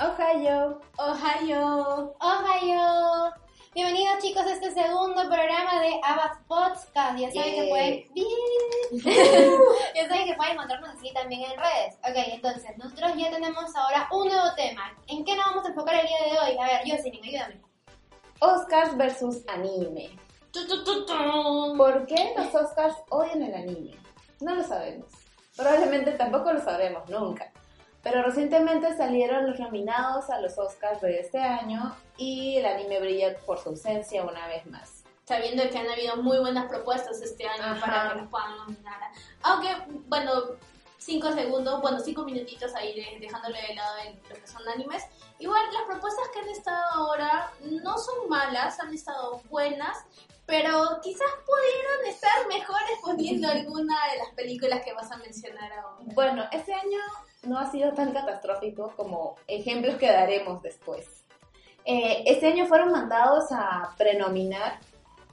Ohio. Ohio. Ohio. Bienvenidos chicos a este segundo programa de Abbas Podcast. Ya saben que pueden... ya saben que pueden encontrarnos así también en redes. Ok, entonces, nosotros ya tenemos ahora un nuevo tema. ¿En qué nos vamos a enfocar el día de hoy? A ver, Jocelyn, ayúdame. Oscars versus anime. ¿Por qué los Oscars odian el anime? No lo sabemos. Probablemente tampoco lo sabremos nunca. Pero recientemente salieron los nominados a los Oscars de este año y el anime brilla por su ausencia una vez más. Sabiendo que han habido muy buenas propuestas este año Ajá. para que nos puedan nominar. Aunque, bueno, cinco segundos, bueno, cinco minutitos ahí de- dejándole de lado el- lo que son animes. Igual las propuestas que han estado ahora no son malas, han estado buenas, pero quizás pudieron estar mejores poniendo alguna de las películas que vas a mencionar ahora. Bueno, este año no ha sido tan catastrófico como ejemplos que daremos después. Eh, este año fueron mandados a prenominar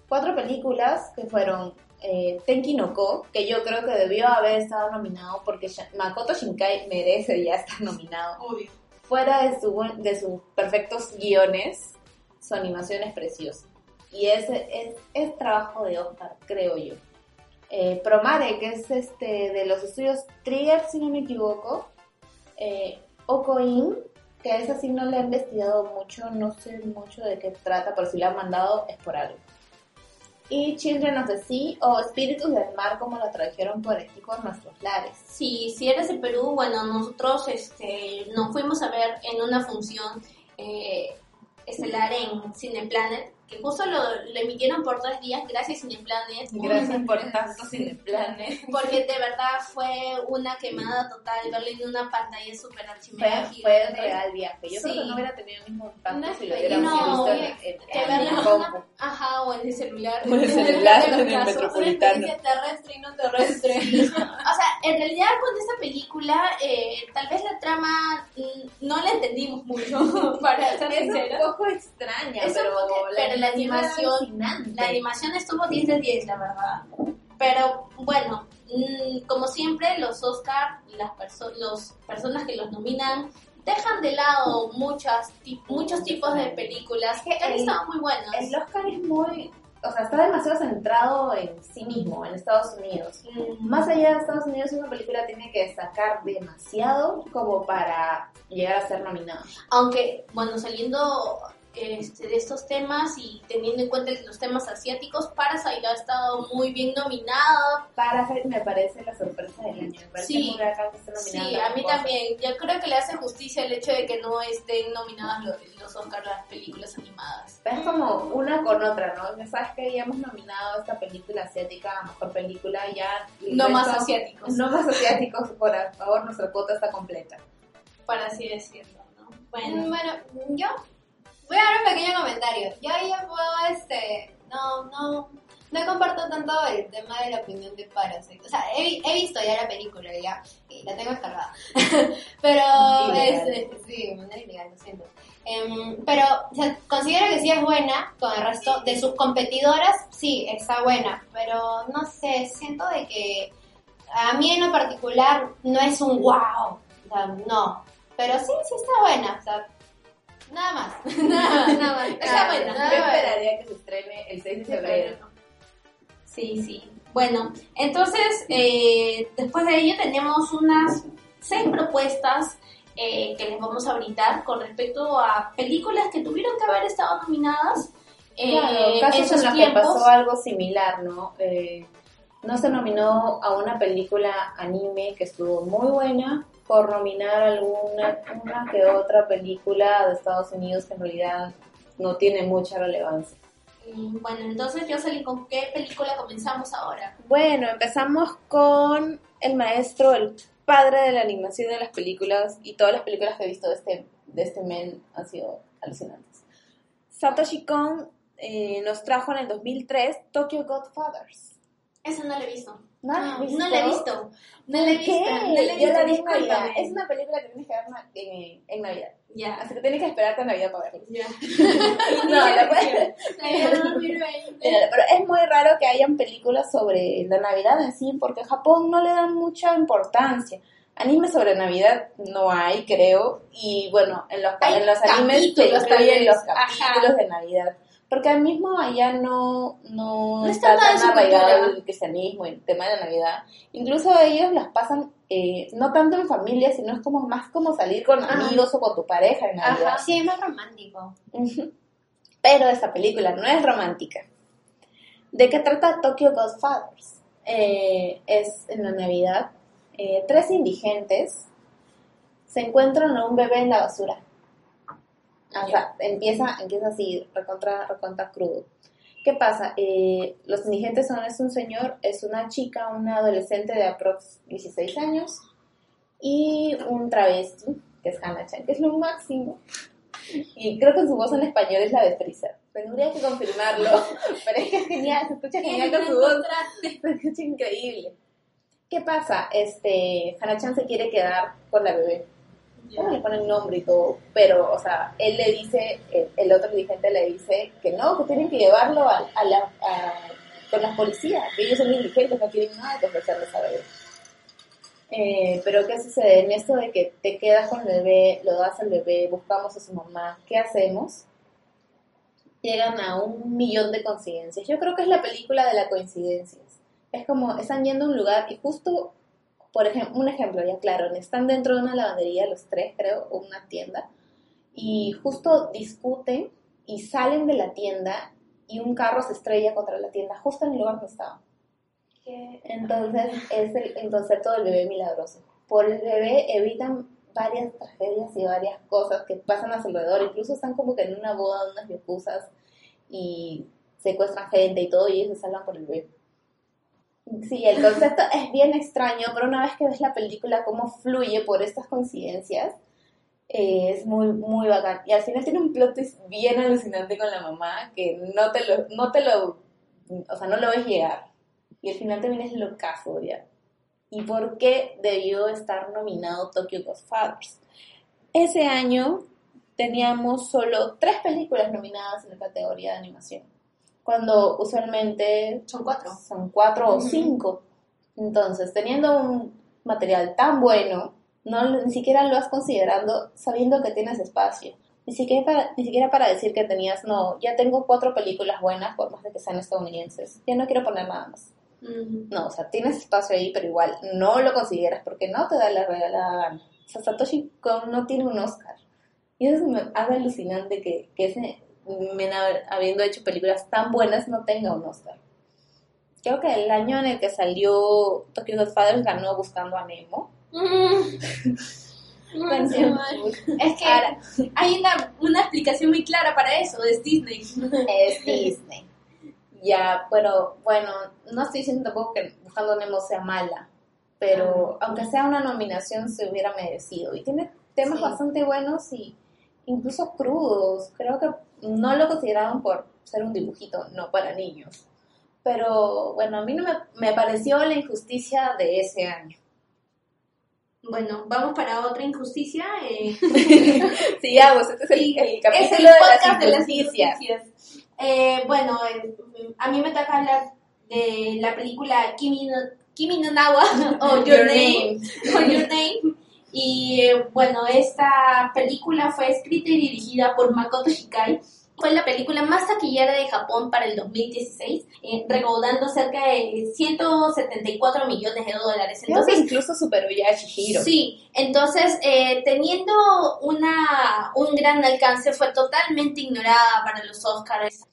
cuatro películas que fueron eh, Tenki no Ko, que yo creo que debió haber estado nominado porque Makoto Shinkai merece ya estar nominado. Obvio. Fuera de, su, buen- de sus perfectos guiones, su animación es preciosa. Y es, es, es trabajo de Oscar, creo yo. Eh, Promare, que es este de los estudios Trigger, si no me equivoco. Eh, Okoin, que esa sí no le he investigado mucho, no sé mucho de qué trata, pero si la han mandado es por algo. Y Children of the Sea, o Espíritus del Mar, como lo trajeron por aquí por nuestros lares. Sí, si eres de Perú, bueno, nosotros este, nos fuimos a ver en una función eh, estelar en Cineplanet, que justo lo, lo emitieron por tres días, gracias Cineplanet. Gracias por tanto cineplanes. Porque de verdad fue una quemada total verlo en una pantalla súper Fue, archimeda fue el real viaje. Yo creo Sí. que no hubiera tenido el mismo impacto No, si lo no, hubiéramos visto en, en- que en verlo el en una- Ajá, o en el celular. O en el celular, En el caso, metropolitano. Una terrestre y no terrestre. o sea, en realidad con esta película, eh, tal vez la trama no la entendimos mucho, para ser Es un poco extraña, Es un pero, poco- pero la animación-. La animación estuvo 10 de 10, la verdad. Pero bueno, mm, como siempre, los Oscar, las perso los personas que los nominan, dejan de lado muchas muchos tipos de películas que han estado muy buenas. El Oscar es muy, o sea, está demasiado centrado en sí mismo, en Estados Unidos. Mm, Más allá de Estados Unidos, una película tiene que destacar demasiado como para llegar a ser nominada. Aunque, bueno, saliendo este, de estos temas y teniendo en cuenta los temas asiáticos, Parasite ha estado muy bien nominado. Parasite me parece la sorpresa del año. Me parece Sí. que Sí, a mí también. Yo creo que le hace justicia el hecho de que no estén nominadas los, los Oscars las películas animadas. Es como una con otra, ¿no? Sabes que ya hemos nominado esta película asiática a mejor película, ya. No más asiáticos, No más asiáticos, por favor, nuestra cuota está completa. por así decirlo, ¿no? Bueno, Bueno, yo voy a dar un pequeño comentario. Yo ahí puedo, este, no, no, no comparto tanto el tema de la opinión de Parasite. O sea, he, vi- he visto ya la película, ya, y la tengo descargada. pero, Ilegal. este, sí, de manera ilegal, lo siento. Em, pero, o sea, considero que sí es buena con el resto de sus competidoras, sí, está buena, pero no sé, siento de que a mí en lo particular no es un wow, o sea, no, pero sí, sí está buena, o sea, nada más, nada más, nada más. Está buena, Yo esperaría que se estrene el 6 de febrero. sí, sí. Bueno, entonces, eh, después de ello tenemos unas seis propuestas eh, que les vamos a brindar con respecto a películas que tuvieron que haber estado nominadas. eh, Claro, casos en los que pasó algo similar, ¿no? Eh, no se nominó a una película anime que estuvo muy buena por nominar alguna una que otra película de Estados Unidos que en realidad no tiene mucha relevancia. Bueno, entonces yo salí con qué película comenzamos ahora. Bueno, empezamos con el maestro, el padre de la animación de las películas y todas las películas que he visto de este, de este men han sido alucinantes. Satoshi Kon eh, nos trajo en el 2003 Tokyo Godfathers. Esa no la he visto. ¿No la has visto? No la he visto. No la he visto. No la he Yo visto. la vi Navidad. Es una película que tienes que ver en, en Navidad. Ya. Así que tienes que esperarte a Navidad para verla. Ya. No, la puedes- Navidad 2020. Pero es muy raro que hayan películas sobre la Navidad en sí, porque a Japón no le dan mucha importancia. Anime sobre Navidad no hay, creo. Y bueno, en los, Hay en los animes tal incluyen los. Ajá. capítulos de Navidad. Porque al mismo allá no, no, No está tan arraigado el cristianismo el tema de la Navidad. Incluso ellos las pasan eh, no tanto en familia, sino es como más como salir con Ajá. amigos o con tu pareja en Navidad. Ajá, sí, es más romántico. Pero esta película no es romántica. ¿De qué trata Tokyo Godfathers? Eh, es en la Navidad. eh, tres indigentes se encuentran a un bebé en la basura. O sea, empieza, empieza así, recontra, recontra crudo. ¿Qué pasa? Eh, los indigentes son, es un señor, es una chica, una adolescente de aprox 16 años y un travesti, que es Hannah Chan, que es lo máximo. Y creo que su voz en español es la de Freezer. Tendría que confirmarlo, pero es que es genial, se escucha genial con su voz. Se escucha increíble. ¿Qué pasa? Este, Hana-chan se quiere quedar con la bebé. ¿Cómo le ponen nombre y todo? Pero, o sea, él le dice, el, el otro dirigente le dice que no, que tienen que llevarlo a, a la, a- con las policías, que ellos son indigentes, no quieren nada que ofrecerles a bebé. Eh, pero ¿qué sucede? En esto de que te quedas con el bebé, lo das al bebé, buscamos a su mamá, ¿qué hacemos? Llegan a un millón de coincidencias. Yo creo que es la película de las coincidencias. Es como, están yendo a un lugar y justo, por ejemplo, un ejemplo, ya claro, están dentro de una lavandería los tres, creo, o una tienda, y justo discuten y salen de la tienda y un carro se estrella contra la tienda, justo en el lugar donde estaban. Entonces es el, el concepto del bebé milagroso. Por el bebé evitan varias tragedias y varias cosas que pasan a su alrededor. Incluso están como que en una boda de unas yokuzas y secuestran gente y todo y ellos se salvan por el bebé. Sí, el concepto es bien extraño, pero una vez que ves la película, cómo fluye por estas coincidencias, eh, es muy, muy bacán. Y al final tiene un plot twist bien alucinante con la mamá que no te lo, no te lo, o sea, no lo ves llegar. Y al final también es locazo, ya. ¿Y por qué debió estar nominado Tokyo Godfathers? Ese año teníamos solo tres películas nominadas en la categoría de animación, cuando usualmente Son cuatro. son cuatro o Ujú. cinco. Entonces, teniendo un material tan bueno, no, ni siquiera lo has considerando sabiendo que tienes espacio. Ni siquiera, para, ni siquiera para decir que tenías, no, ya tengo cuatro películas buenas, por más de que sean estadounidenses. Ya no quiero poner nada más. Mm. No, o sea, tienes espacio ahí, pero igual no lo consideras porque no te da la regalada gana. O sea, Satoshi Kon no tiene un Oscar. Y eso me hace alucinante que, que ese men habiendo hecho películas tan buenas no tenga un Oscar. Creo que el año en el que salió Tokyo Godfathers ganó Buscando a Nemo. Mm, Canción. Es que Ahora, hay una, una explicación muy clara para eso, es Disney. es Disney. Ya, pero bueno, no estoy diciendo tampoco que Buscando a Nemo sea mala, pero aunque sea una nominación se hubiera merecido. Y tiene temas Sí. bastante buenos y incluso crudos. Creo que no lo consideraban por ser un dibujito, no para niños. Pero bueno, a mí no me, me pareció la injusticia de ese año. Bueno, vamos para otra injusticia. eh, Sigamos, este es el, Sí, el es el capítulo de las podcast de las injusticias. injusticias. Eh, bueno, eh, a mí me toca hablar de la película Kimi no, Kimi no Nawa o Your, Your Name. Name. o Your Name. Y eh, bueno, esta película fue escrita y dirigida por Makoto Shikai. Fue la película más taquillera de Japón para el 2016, eh, recaudando cerca de 174 millones de dólares. Creo que Entonces, incluso superó ya a. Sí, entonces eh, teniendo una, un gran alcance fue totalmente ignorada para los Oscars.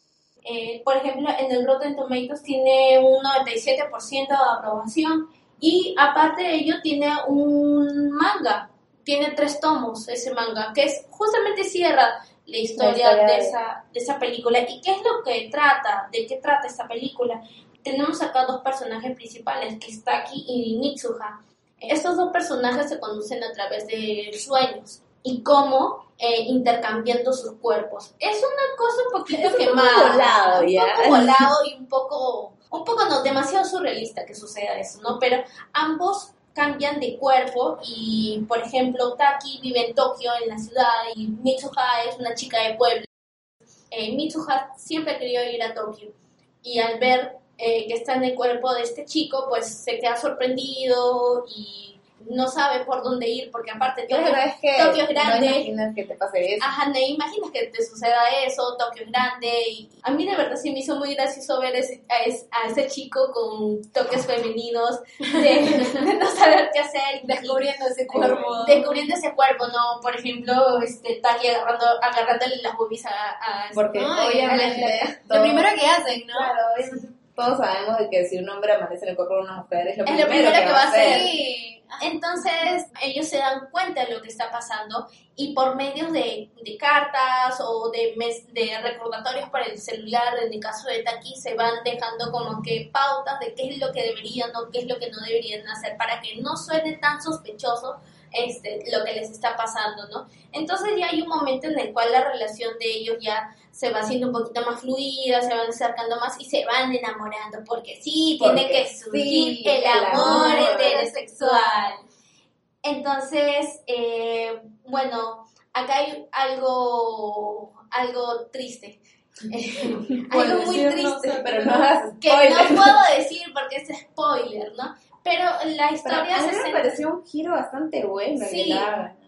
Eh, por ejemplo, en el Rotten Tomatoes tiene un 97% de aprobación y aparte de ello tiene un manga, tiene tres tomos ese manga, que es justamente cierra la historia, historia de, de- esa, de esa película. ¿Y qué es lo que trata? ¿De qué trata esta película? Tenemos acá dos personajes principales, que es Taki y Mitsuha. Estos dos personajes se conducen a través de sueños y cómo eh, intercambiando sus cuerpos. Es una cosa un poquito Es un poco quemada, volado, un ya. poco volado y un poco, un poco no, demasiado surrealista que suceda eso, ¿no? Pero ambos cambian de cuerpo y, por ejemplo, Taki vive en Tokio, en la ciudad, y Mitsuha es una chica de pueblo. Eh, Mitsuha siempre querido ir a Tokio y al ver eh, que está en el cuerpo de este chico, pues se queda sorprendido y no sabe por dónde ir, porque aparte Tokio, es que Tokio es grande. no imaginas que te pase eso. Ajá, ¿te imaginas que te suceda eso? Tokio es grande. Y a mí de verdad sí me hizo muy gracioso ver ese- a, ese, a ese chico con toques femeninos de, de no saber qué hacer. Descubriendo ese cuerpo. Descubriendo ese cuerpo, ¿no? Por ejemplo, este, Taki agarrando, agarrándole las boobies a... a- Porque Ay, obviamente... Lo primero que hacen, ¿no? Claro, obviamente todos sabemos de que si un hombre amanece en el cuerpo de una mujer es lo, Es lo primero, primero que va a hacer. Sí. Entonces ellos se dan cuenta de lo que está pasando y por medios de, de cartas o de, mes- de recordatorios para el celular, en el caso de Taki, se van dejando como que pautas de qué es lo que deberían o qué es lo que no deberían hacer para que no suene tan sospechoso este, lo que les está pasando, ¿no? Entonces ya hay un momento en el cual la relación de ellos ya se va haciendo un poquito más fluida, se van acercando más y se van enamorando, porque sí, tiene que surgir sí, el el amor heterosexual. Entonces, eh, bueno, acá hay algo, algo triste. algo muy triste. pero no que no puedo decir porque es spoiler, ¿no? Pero la Pero historia a mí se me pareció un giro bastante bueno Sí.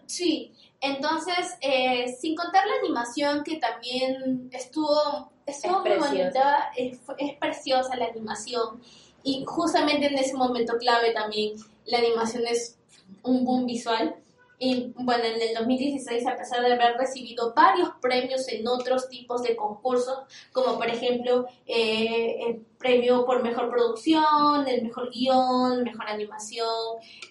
Sí, entonces, eh, sin contar la animación que también estuvo, estuvo Es muy bonita, es, es preciosa la animación y justamente en ese momento clave también la animación es un boom visual. Y bueno, en el 2016, a pesar de haber recibido varios premios en otros tipos de concursos, como por ejemplo eh, premio por mejor producción, el mejor guion, mejor animación,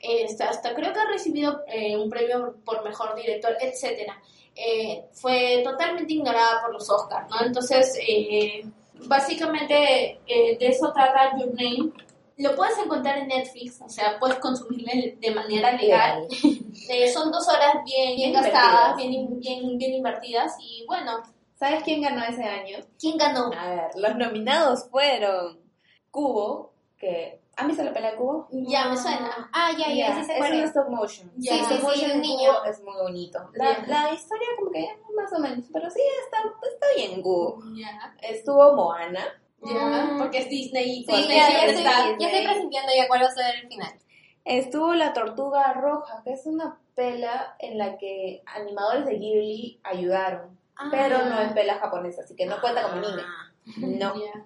este, hasta creo que ha recibido eh, un premio por mejor director, etcétera. Eh, fue totalmente ignorada por los Oscars, ¿no? Entonces, eh, básicamente eh, de eso trata Your Name. Lo puedes encontrar en Netflix, o sea, puedes consumirlo de manera legal. Eh, son dos horas bien, bien gastadas, bien, bien, bien invertidas. Y bueno, ¿Sabes quién ganó ese año? ¿quién ganó? A ver, los nominados fueron Cubo, que... ¿Han visto la pelea de Cubo? Ya me suena. Ah, ya, ya, sí sé es un stop motion. Ya. Sí, Sí, stop sí, motion un en niño. Cubo es muy bonito. La, historia como que más o menos, pero sí, está, está bien Cubo. Ya, Estuvo Moana. ya, Mm. porque es Disney y Sí, Disney ya, ya, siempre estoy, está. ya estoy presintiendo ya cuál va a ser el final. Estuvo La Tortuga Roja, que es una pela en la que animadores de Ghibli ayudaron. Pero no es pela japonesa, así que no cuenta como anime. No. Ya.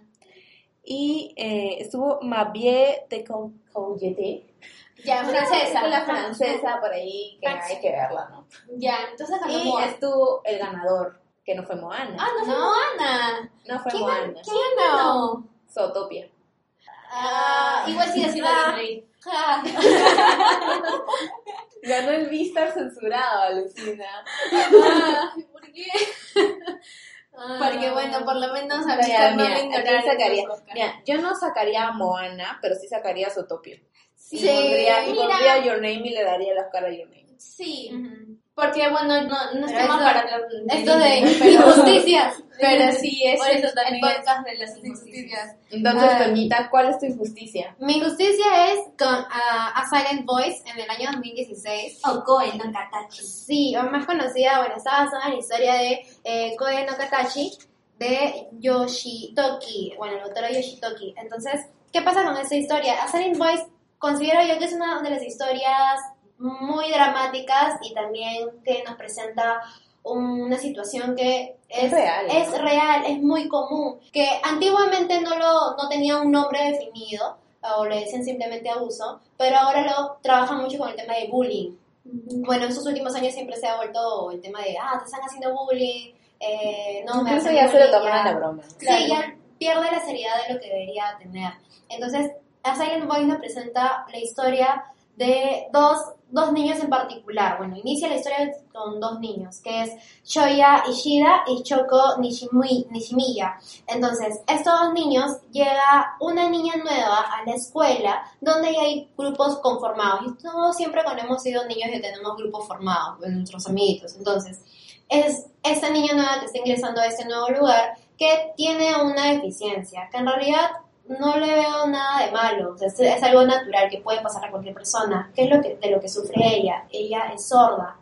Y eh, estuvo Mabie de Couyete. Ya, francesa. La francesa por ahí, que hay que verla, ¿no? Ya, entonces ganó Y Moana. estuvo el ganador, que no fue Moana. Ah, no fue No. Moana. no fue ¿quién Moana. ¿Quién ganó? Zootopia. Ah, igual siendo Ah. Disney. Ganó el Vistar censurado, alucina. Ay, ¿Por qué? Ah. Porque bueno, por lo menos a Mira, no mira, le ¿a quién ignoraron sacaría? Mira, yo no sacaría a Moana, pero sí sacaría a Zootopia. Sí, y pondría, y pondría Your Name y le daría el Oscar a Your Name. Sí. Porque bueno, no, no estamos esto- para hablar de Esto de injusticias. Pero sí, es Por eso el, también el es podcast de las injusticias. Entonces, Ah. Toñita, ¿cuál es tu injusticia? Mi injusticia es con ah, A Silent Voice en el año 2016. O Koen, no Katachi. Sí, o más conocida, bueno, está basada en la historia de eh, Koe no Katachi de Yoshitoki, bueno, el autor Yoshitoki. Entonces, ¿qué pasa con esta historia? A Silent Voice considero yo que es una de las historias muy dramáticas y también que nos presenta una situación que es, Es real, ¿no? es real, es muy común, que antiguamente no, lo, no tenía un nombre definido o le decían simplemente abuso, pero ahora lo trabajan mucho con el tema de bullying. Bueno, en estos últimos años siempre se ha vuelto el tema de, ah, te están haciendo bullying, eh, no me Incluso hacen ya se lo toman ya". a la broma. Claro. Sí, ya pierde la seriedad de lo que debería tener. Entonces, A Silent Voice nos presenta la historia de dos, dos niños en particular. Bueno, inicia la historia con dos niños, que es Shoya Ishida y Shoko Nishimiya. Entonces, estos dos niños llega una niña nueva a la escuela donde hay grupos conformados. Y todos siempre cuando hemos sido niños ya tenemos grupos formados, con nuestros amiguitos. Entonces, es esta niña nueva que está ingresando a este nuevo lugar que tiene una deficiencia, que en realidad no le veo nada de malo, es, algo natural que puede pasar a cualquier persona. ¿Qué es lo de lo que sufre ella? Ella es sorda,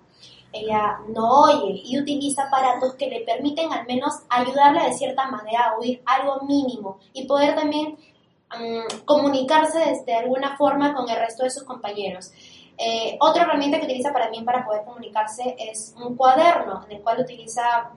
ella no oye y utiliza aparatos que le permiten al menos ayudarla de cierta manera a oír algo mínimo y poder también mm, comunicarse de, de alguna forma con el resto de sus compañeros. Eh, otra herramienta que utiliza para mí para poder comunicarse es un cuaderno en el cual utiliza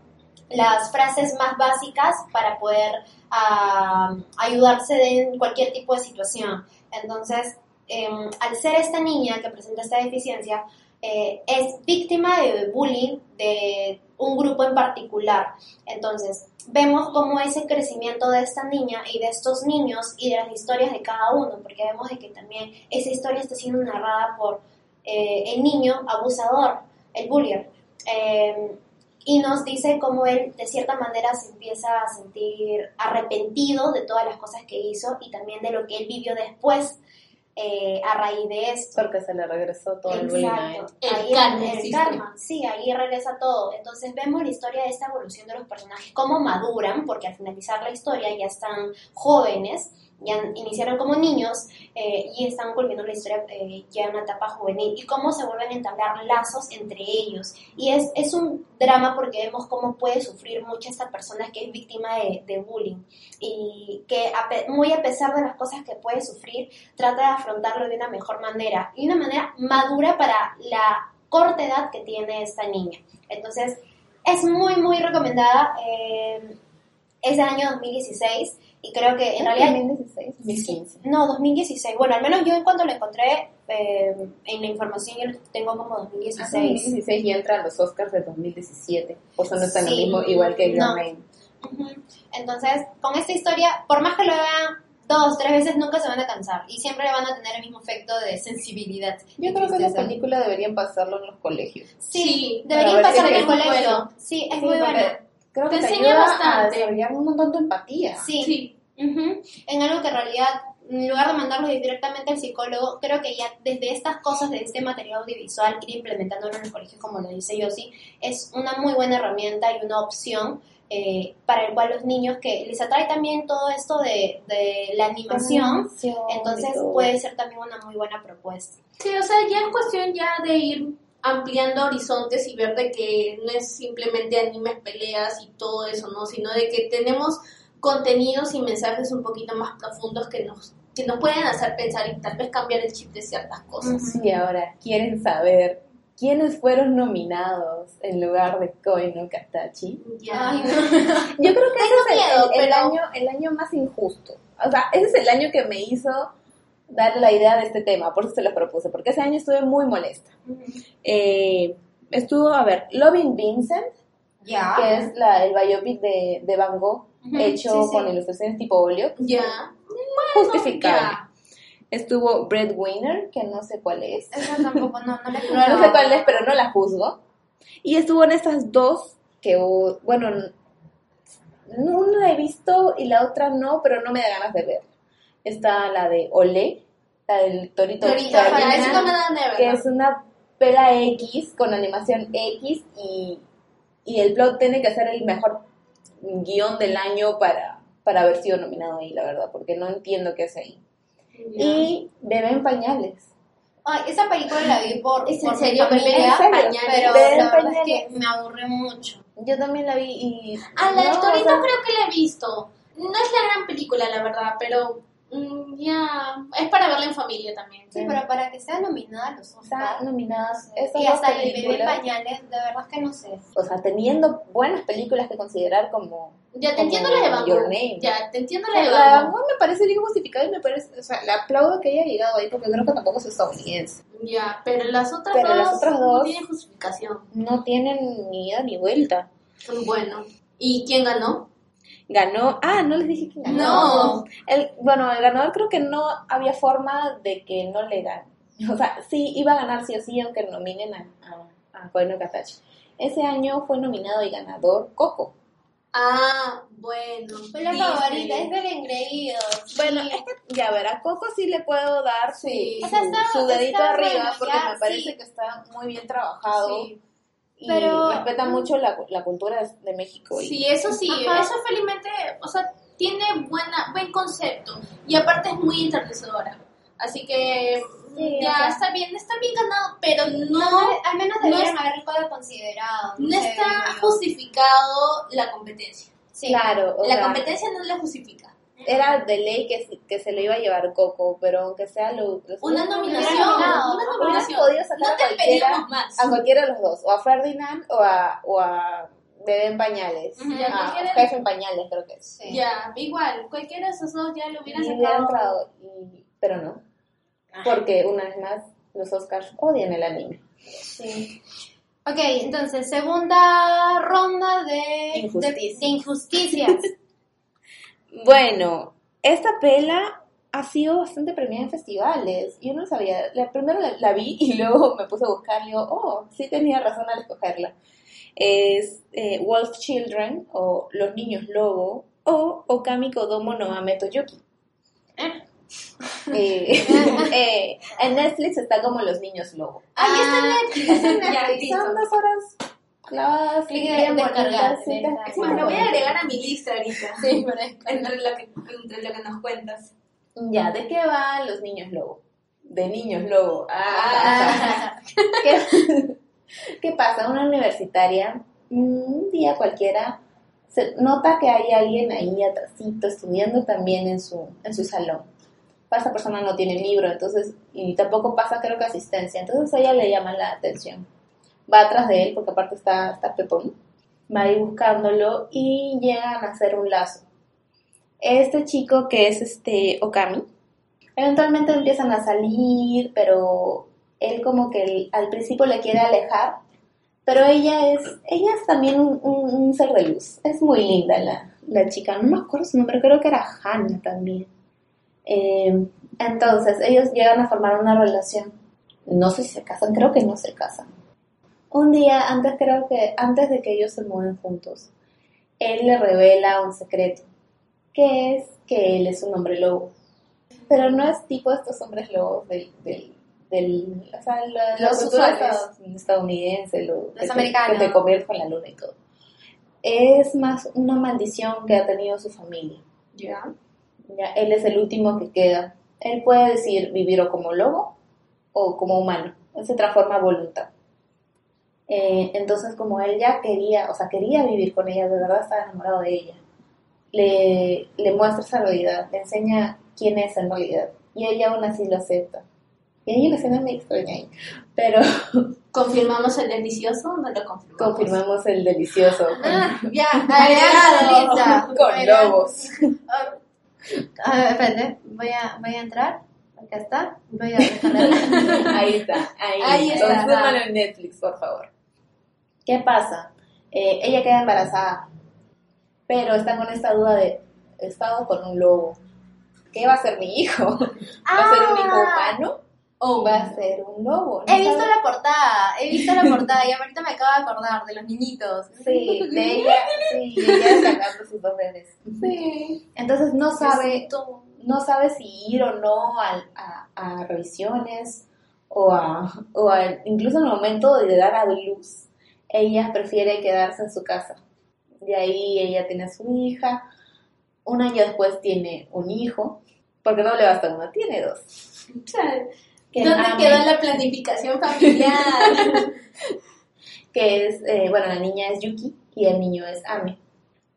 las frases más básicas para poder ah, ayudarse en cualquier tipo de situación. Entonces, em, al ser esta niña que presenta esta deficiencia, eh, es víctima de bullying de un grupo en particular. Entonces, vemos cómo ese crecimiento de esta niña y de estos niños y de las historias de cada uno, porque vemos de que también esa historia está siendo narrada por eh, el niño abusador, el bullier. Eh, y nos dice cómo él de cierta manera se empieza a sentir arrepentido de todas las cosas que hizo y también de lo que él vivió después eh, a raíz de esto. Porque se le regresó todo el bullying a él. El ahí karma el karma, sí, ahí regresa todo. Entonces vemos la historia de esta evolución de los personajes, cómo maduran, porque al finalizar la historia ya están jóvenes, ya iniciaron como niños eh, y están volviendo la historia eh, ya en una etapa juvenil y cómo se vuelven a entablar lazos entre ellos. Y es, es un drama porque vemos cómo puede sufrir mucho esta persona que es víctima de, de bullying y que a muy a pesar de las cosas que puede sufrir, trata de afrontarlo de una mejor manera y una manera madura para la corta edad que tiene esta niña. Entonces, es muy, muy recomendada. eh, es del año 2016 y creo que en realidad 2016, 2015. no, 2016. Bueno, al menos yo en cuanto lo encontré eh, en la información, yo lo tengo como Ah, 2016. 2016 y entra a los Oscars de 2017. O sea, no está en lo Sí. mismo, igual que Your No. Entonces, con esta historia, por más que lo vean dos, tres veces, nunca se van a cansar y siempre van a tener el mismo efecto de sensibilidad. Yo y creo que esa tristeza. película deberían pasarlo en los colegios. Sí, Sí, deberían pasar en el colegio. Bueno. Sí, es Sí, muy porque bueno. Creo que Te te, enseña ayuda bastante. a desarrollar un montón de empatía. Sí, Sí. Ujú. En algo que en realidad, en lugar de mandarlo directamente al psicólogo, creo que ya desde estas cosas, de este material audiovisual, ir implementándolo en el colegio, como lo dice Yossi, es una muy buena herramienta y una opción eh, para el cual los niños que les atrae también todo esto de, de la animación, entonces puede ser también una muy buena propuesta. Sí, o sea, ya es cuestión ya de ir ampliando horizontes y ver de que no es simplemente animes, peleas y todo eso, ¿no? Sino de que tenemos contenidos y mensajes un poquito más profundos que nos, que nos pueden hacer pensar y tal vez cambiar el chip de ciertas cosas. Y ahora, ¿quieren saber quiénes fueron nominados en lugar de Koi no Katachi? Yo creo que ese es el, miedo, el- el pero- año, el año más injusto. O sea, ese es el año que me hizo dar la idea de este tema, por eso se lo propuse, porque ese año estuve muy molesta. Eh, estuvo, a ver, Loving Vincent, Ya. que es la, el biopic de, de Van Gogh, Ujú, hecho sí, sí. con ilustraciones tipo óleo, Ya. justificable. ya. Estuvo Breadwinner, que no sé cuál es. Eso tampoco, no, no le No, no sé cuál es, pero no la juzgo. Y estuvo en estas dos que, uh, bueno, una la he visto y la otra no, pero no me da ganas de ver. Está la de Olé, la del Torito, Torito de que es una pela X con animación X y, y el plot tiene que ser el mejor guion del año para, para haber sido nominado ahí, la verdad, porque no entiendo qué hace ahí. Y Bebé en Pañales. Ay, esa película la vi por, ¿Es en por mi serio, Bebé familia, serio? Pañales? pero Bebé en la verdad es que me aburrió mucho. Yo también la vi y... Ah, la del Torito o sea, creo que la he visto. No es la gran película, la verdad, pero mm, ya es para verla en familia también. Sí, pero para que sea nominada a los Está Oscar nominadas y hasta el bebé pañales, de verdad que no sé. O sea, teniendo buenas películas que considerar como... Ya te como entiendo la de Van Your Gogh. Name. Ya, te entiendo La la de Van Gogh. Gogh me parece bien justificada y me parece... O sea, le aplaudo que haya llegado ahí porque creo que tampoco es estadounidense. Ya, pero las otras Pero dos las otras no dos- tienen justificación. No tienen ni ida ni vuelta. Bueno, ¿y quién ganó? Ganó... Ah, no les dije quién ganó. No. El, bueno, el ganador creo que no había forma de que no le gane. O sea, sí iba a ganar sí o sí, aunque nominen a, a, a Katachi. Ese año fue nominado y ganador Coco. Ah, bueno. Fue la favorita, es del engreído. Bueno, que, ya ver, a Coco sí le puedo dar su, Sí. su, O sea, está- su dedito está arriba porque ya, me parece sí. que está muy bien trabajado Sí. Y Pero- respeta mucho la, la cultura de, de México. y- Sí, eso sí, Ajá. eso felizmente, o sea, tiene buena, buen concepto y aparte es muy enternecedora. Así que Sí, ya o sea- está bien, está bien ganado, pero No, no, al menos no haberlo considerado. no sé, está justificado la competencia. Sí. Claro, la sea, competencia no la justifica. Era de ley que, que se lo iba a llevar Coco, pero aunque sea lo... los- Una no, nominación, nominado. una nominación. podido sacar No a cualquiera, más. a cualquiera de los dos, o a Ferdinand o a, o a Bebé en Pañales, Ujú. Ya, a cualquiera- Jefe en Pañales creo que es. Sí. Ya, igual, cualquiera de esos dos ya lo hubiera sacado. entrado, y- pero no, Ajá. porque una vez más los Oscars odian el anime. Sí. Ok, entonces, segunda ronda de Injusticia. de- de injusticias. Bueno, esta pela ha sido bastante premiada en festivales. Yo no sabía, la, primero la, la vi y luego me puse a buscar y digo, oh, sí tenía razón al escogerla. Es eh, Wolf Children o Los Niños Lobo o Okami Kodomo no Ame Toyoki. Eh, eh, en Netflix está como Los Niños Lobo. Ahí está Netflix. está Netflix. Son dos horas clavadas, Clic bien de descargar, sí, sí, Sí, me lo voy a agregar a mi lista ahorita. Sí, por ahí. Entre lo que, entre lo que nos cuentas. Ya, ¿de qué van los niños lobo? De niños lobo. Ah. Ah, ¿Qué, qué pasa? Una universitaria, un día cualquiera, se nota que hay alguien ahí atrásito estudiando también en su, en su salón. Esa persona no tiene libro, entonces, y tampoco pasa creo que asistencia, entonces a ella le llama la atención. Va atrás de él, porque aparte está, está pepón, va ahí buscándolo y llegan a hacer un lazo. Este chico que es este Okami, eventualmente empiezan a salir, pero él como que al principio le quiere alejar, pero ella es, ella es también un ser de luz, es muy linda la, la chica, no me acuerdo su nombre, creo que era Hannah también. Eh, entonces ellos llegan a formar una relación, no sé si se casan, creo que no se casan. Un día antes creo que, antes de que ellos se mueven juntos, él le revela un secreto, que es que él es un hombre lobo. Pero no es tipo estos hombres lobos del, del, del o sea, Los cultura usuales. estadoun- estadounidense, lo, que te- americanos. que te la luna y todo. Es más una maldición que ha tenido su familia. Ya. Ya, él es el último que queda. Él puede decir vivir o como lobo o como humano. Él se transforma a voluntad. Eh, entonces, como él ya quería, o sea, quería vivir con ella, de verdad estaba enamorado de ella, le, le muestra esa realidad, le enseña quién es en realidad. Y ella aún así lo acepta. Y hay una escena muy extraña ahí. Pero ¿Confirmamos el delicioso o no lo confirmamos? confirmamos el delicioso Ah, Ya, agregado a la lista. con Bueno, lobos. A ver, espérate, voy a, voy a entrar. Acá está. Voy a. Ahí está, ahí, Ahí está. Consúmalo en Netflix, por favor. ¿Qué pasa? Eh, ella queda embarazada, pero está con esta duda de, ¿he estado con un lobo? ¿Qué va a ser mi hijo? ¿Va a ser un hijo Ah. humano o va a ser un lobo? No He visto sabe. la portada, he visto la portada y ahorita me acabo de acordar de los niñitos. Sí, de ella, sí, ella sacando sus dos bebés. Sí. Entonces no sabe, no sabe si ir o no a, a- a revisiones o, a, o a- incluso en el momento de dar a luz, ella prefiere quedarse en su casa. De ahí ella tiene a su hija, un año después tiene un hijo, porque no le basta uno, tiene dos. Que ¿Dónde Ame, quedó la planificación familiar? Que es, eh, bueno, la niña es Yuki y el niño es Ame.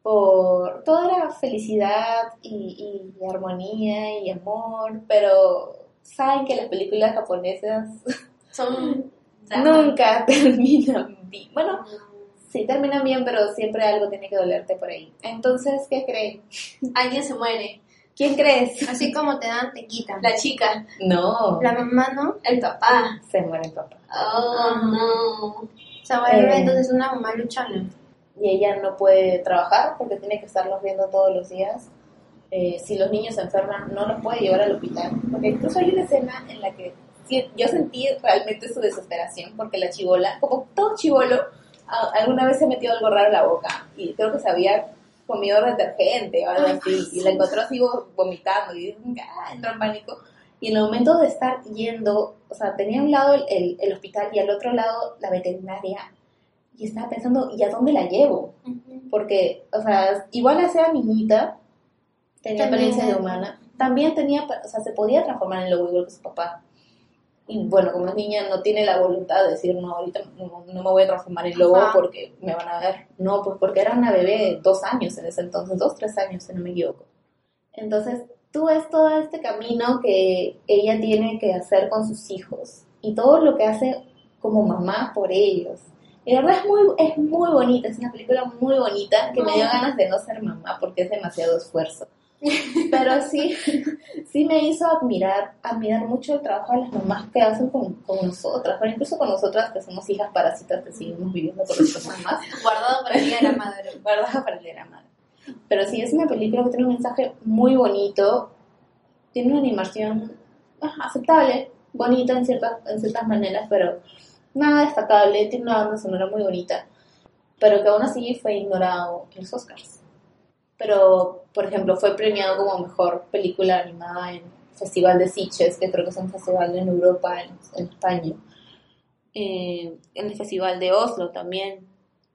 Por toda la felicidad y, y armonía y amor, pero saben que las películas japonesas Son nunca terminan bien. Bueno, sí terminan bien, pero siempre algo tiene que dolerte por ahí. Entonces, ¿qué creen? Alguien se muere. ¿Quién crees? Así como te dan, te quitan. La chica, No, La mamá no. el papá. se muere el papá. Oh, no. Se vuelve Eh. entonces una mamá luchona. y ella no puede trabajar porque tiene que estarlos viendo todos los días. Eh, si los niños se enferman, no los puede llevar al hospital. Porque incluso hay una escena en la que sí, yo sentí realmente su desesperación porque la chivola, como todo chivolo, alguna vez se metió algo raro en la boca y creo que se había comido detergente o algo así y la encontró así vomitando y ah, entró en pánico. Y en el momento de estar yendo, o sea, tenía a un lado el, el- el hospital y al otro lado la veterinaria y estaba pensando, ¿y a dónde la llevo? porque, o sea, igual a sea niñita, tenía apariencia de humana, también tenía, o sea, se podía transformar en lobo igual que su papá. Y bueno, como es niña, no tiene la voluntad de decir, no, ahorita no, no me voy a transformar en lobo Ajá. porque me van a ver. No, pues porque era una bebé de dos años en ese entonces, dos, tres años, si no me equivoco. Entonces, tú ves todo este camino que ella tiene que hacer con sus hijos y todo lo que hace como mamá por ellos. Y la verdad es muy, es muy bonita, es una película muy bonita que me dio ganas de no ser mamá porque es demasiado esfuerzo. Pero sí, sí me hizo admirar, admirar mucho el trabajo de las mamás que hacen con, con nosotras, pero incluso con nosotras que somos hijas parásitas que seguimos viviendo con nuestras mamás. Guardado para el día de la madre. Guardada para el día de la madre. Pero sí, es una película que tiene un mensaje muy bonito, tiene una animación ajá, aceptable, bonita en ciertas, en ciertas maneras, pero nada destacable, tiene una banda sonora muy bonita, pero que aún así fue ignorado en los Oscars. Pero, por ejemplo, fue premiado como mejor película animada en el Festival de Sitges, que creo que es un festival en Europa, en, en España. Eh, en el Festival de Oslo también.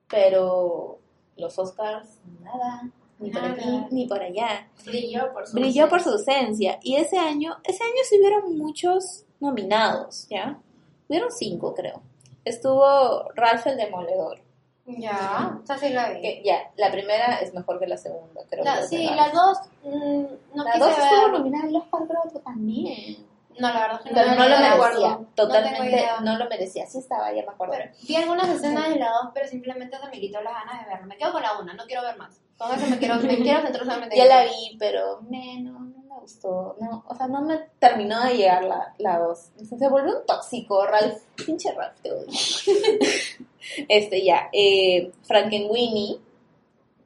Pero los Oscars, nada, ni por aquí ni por allá. Brilló por su Brilló por su ausencia. Y ese año, ese año sí hubieron muchos nominados, ¿ya? Hubieron cinco, creo. Estuvo Ralph el Demoledor. Ya, esa sí la vi. Que ya, la primera es mejor que la segunda, creo. La- que sí, las dos mm, no La dos estuvo nominada al Oscar, creo también. No, la verdad es que no, no, lo me merecía. No totalmente idea. no lo merecía. Sí estaba, ya me acuerdo. Pero vi algunas escenas de la dos, pero simplemente se me quitó las ganas de verlo. Me quedo con la una, no quiero ver más. Con eso me quiero, me quiero centrar solamente en ya la vi, pero me, no, no me gustó. No, o sea, no me terminó de llegar la, la dos. Se volvió un tóxico, Ralph. Pinche Ralph, te odio. este, ya. Eh, Frankenweenie.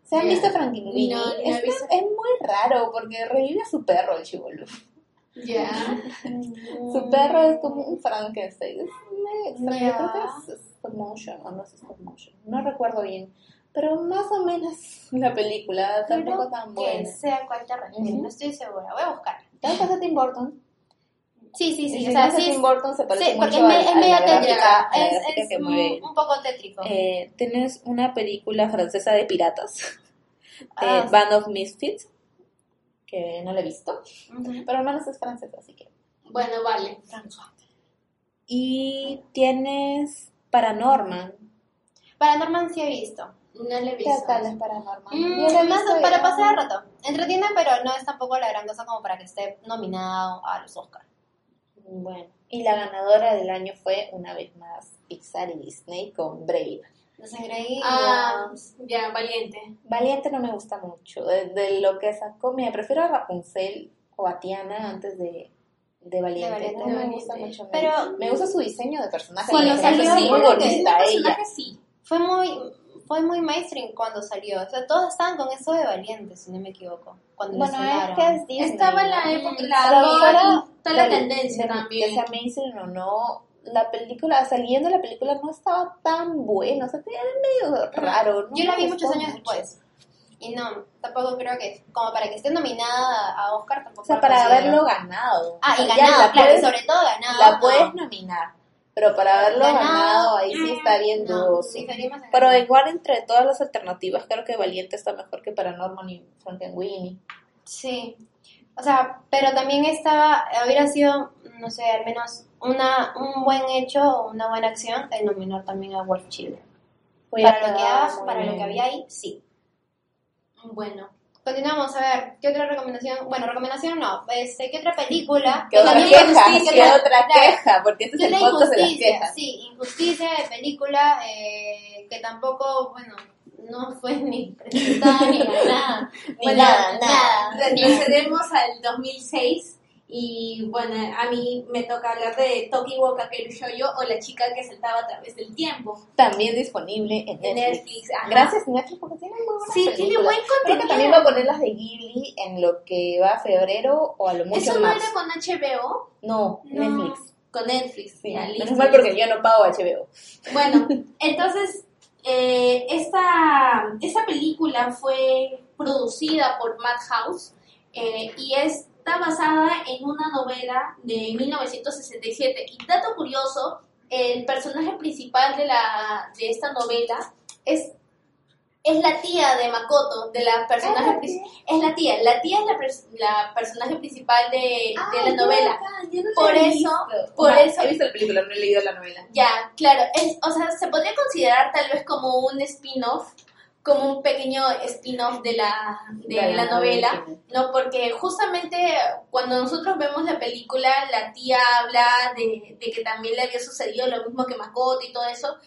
¿Se han visto Frankenweenie? No, no he es, visto. es muy raro porque revive a su perro, el chivolo. Ya. Su perro es como un Frankenstein. Es extraño. Ya. Creo que es stop motion o no es stop motion. No recuerdo bien. Pero más o menos la película tampoco Creo tan que buena. sea a cuál te refieres, Ujú. no estoy segura. Voy a buscar. ¿Te gusta a Tim Burton? Sí, sí, sí. si O sea, sí. Tim Burton se parece Sí, mucho es, a, es medio tétrica. Es, es que un, un poco tétrico. Eh, tienes una película francesa de piratas, Ah, sí. Band of Misfits, que no la he visto, Ujú. pero al menos es francesa, así que. Bueno, vale. Y tienes Paranorman. Paranorman sí he visto. No le he ¿Qué visto. tal es Paranorman? Mm, más para ya. pasar el rato. Entretiene, pero no es tampoco la gran cosa como para que esté nominado a los Oscars. Bueno, y la ganadora del año fue una vez más Pixar y Disney con Brave. Los engreídos. Ah, ya, valiente. Valiente no me gusta mucho. De, de lo que sacó, me prefiero a Rapunzel o a Tiana antes de, de Valiente. De Valiente, no me gusta mucho. Me- Pero- me gusta su diseño de personaje. Cuando salió, muy creo que bonita ella. personaje sí. Fue muy, fue muy mainstream cuando salió. O sea, todos estaban con eso de valiente, si no me equivoco. Cuando Bueno, es que es Disney. Estaba en la ¿no? época, Mm, la, la del- tendencia de- también. Que sea mainstream o no, la película, saliendo la película no estaba tan buena, o sea, tenía medio raro. ¿no? Yo la vi muchos años mucho. después. Y no, tampoco creo que, como para que esté nominada a Oscar, tampoco O sea, para haberlo ganado. Ah, y ganado, la claro, sobre todo ganado. La puedes nominar, pero para haberlo Ganado, ahí sí está bien dudoso. Pero igual entre todas las alternativas, creo que Valiente está mejor que Paranormal y Frankenweenie. Sí. O sea, pero también estaba, hubiera sido, no sé, al menos una, un buen hecho o una buena acción el nominar también a Wolf Children. Para lo que, para lo que había ahí, sí. Bueno. Continuamos, a ver, ¿qué otra recomendación? Bueno, recomendación no, este, ¿qué otra película? ¿Qué otra queja? ¿Qué otra queja? Porque este es ¿qué el podcast de las injusticia? quejas. Sí, injusticia de película eh, que tampoco, bueno, no fue ni presentada ni ganada. Ni Bueno, nada, nada. Retrocedemos al 2006 y bueno, a mí me toca hablar de Toki wo Kakeru Shoujo o la chica que saltaba a través del tiempo. También disponible en Netflix. Netflix. Gracias Netflix porque tiene muy buenas Sí, tiene buen Creo que contenido. también va a poner las de Ghibli en lo que va a febrero o a lo mucho Eso no era con HBO, No, No. Netflix. con Netflix. Sí, Ya, listo, mal listo. porque yo no pago HBO. Bueno, entonces, eh, esta, esta película fue producida por Madhouse eh, y está basada en una novela de 1967. Y dato curioso, el personaje principal de, la, de esta novela es, es la tía de Makoto, de la personaje principal. Es la tía, la tía es la, pers- la personaje principal de, de la novela. Por eso- por eso- He visto la película, no he leído la novela. Ya, claro, es, o sea, se podría considerar tal vez como un spin-off como un pequeño spin-off de la, de la la novela, novela. ¿no? Porque justamente cuando nosotros vemos la película, la tía habla de, de que también le había sucedido lo mismo que Makoto y todo eso,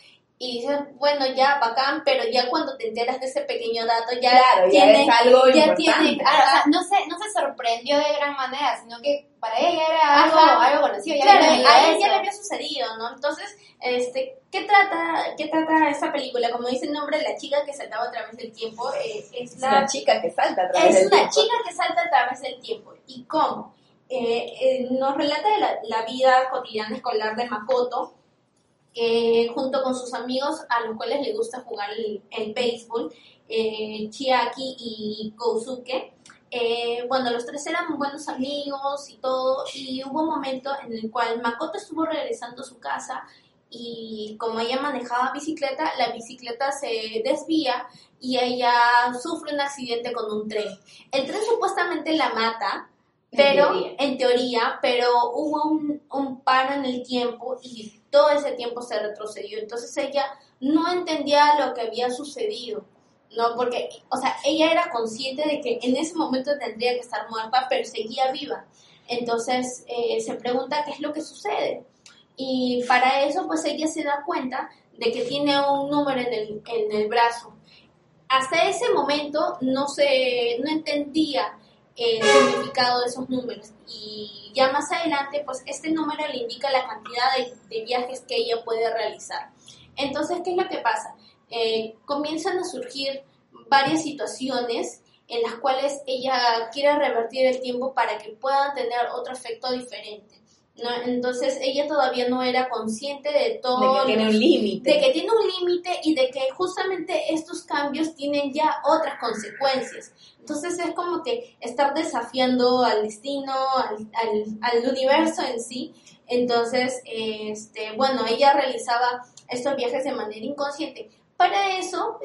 y dices, bueno, ya, bacán, pero ya cuando te enteras de ese pequeño dato, ya Claro, ya tiene, es algo ya importante. tiene, Claro, o sea, no se, no se sorprendió de gran manera, sino que para ella ya era algo, Ajá. algo conocido. Ya Claro, a ella ya le había sucedido, ¿no? Entonces, este, ¿qué trata, qué trata esta película? Como dice el nombre, la chica que saltaba a través del tiempo, eh, es Es la una chica que salta a través es del una tiempo. chica que salta a través del tiempo. ¿Y cómo? Eh, eh, nos relata la, la vida cotidiana escolar de Makoto, que junto con sus amigos a los cuales le gusta jugar el, el béisbol, eh, Chiaki y Kousuke. Eh, bueno, los tres eran buenos amigos y todo, y hubo un momento en el cual Makoto estuvo regresando a su casa y como ella manejaba bicicleta, la bicicleta se desvía y ella sufre un accidente con un tren. El tren supuestamente la mata, En pero teoría. en teoría, pero hubo un, un paro en el tiempo y todo ese tiempo se retrocedió. Entonces ella no entendía lo que había sucedido. No, porque, o sea, ella era consciente de que en ese momento tendría que estar muerta, pero seguía viva. Entonces eh, se pregunta qué es lo que sucede. Y para eso, pues ella se da cuenta de que tiene un número en el, en el brazo. Hasta ese momento no se, no entendía el significado de esos números. Y ya más adelante, pues este número le indica la cantidad de, viajes que ella puede realizar. Entonces, ¿qué es lo que pasa? Eh, comienzan a surgir varias situaciones en las cuales ella quiere revertir el tiempo para que puedan tener otro efecto diferente. ¿No? Entonces ella todavía no era consciente de todo De que tiene un límite. de que tiene un límite y de que justamente estos cambios tienen ya otras consecuencias. Entonces es como que estar desafiando al destino, al, al, al universo en sí. Entonces, este, bueno, ella realizaba estos viajes de manera inconsciente. Para eso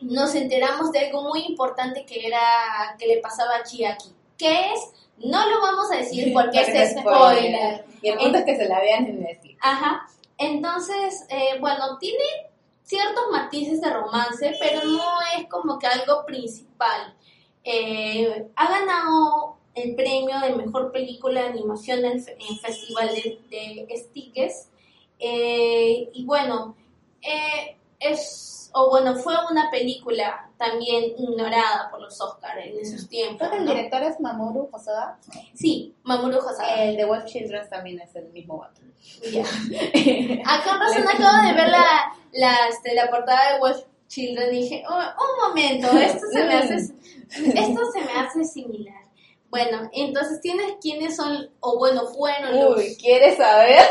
nos enteramos de algo muy importante que era que le pasaba a Chiaki, que es, no lo vamos a decir porque es spoiler. Y el punto es que se la vean en Netflix. Ajá. Entonces, eh, bueno, tiene ciertos matices de romance, pero no es como que algo principal. Eh, ha ganado el premio de mejor película de animación en, en Festival de, de Stickers. Eh, y bueno, eh, es, o bueno, fue una película también ignorada por los Oscars en esos tiempos. Que el director es Mamoru Hosoda. Sí, Mamoru Hosoda. El de Wolf Children también es el mismo vato. Ya. Con razón acabo de ver la, la, este, la portada de Wolf Children y dije, oh, un momento, esto se me hace, esto se me hace similar. Bueno, entonces tienes quiénes son, o bueno, fueron los... Uy, ¿quieres saber?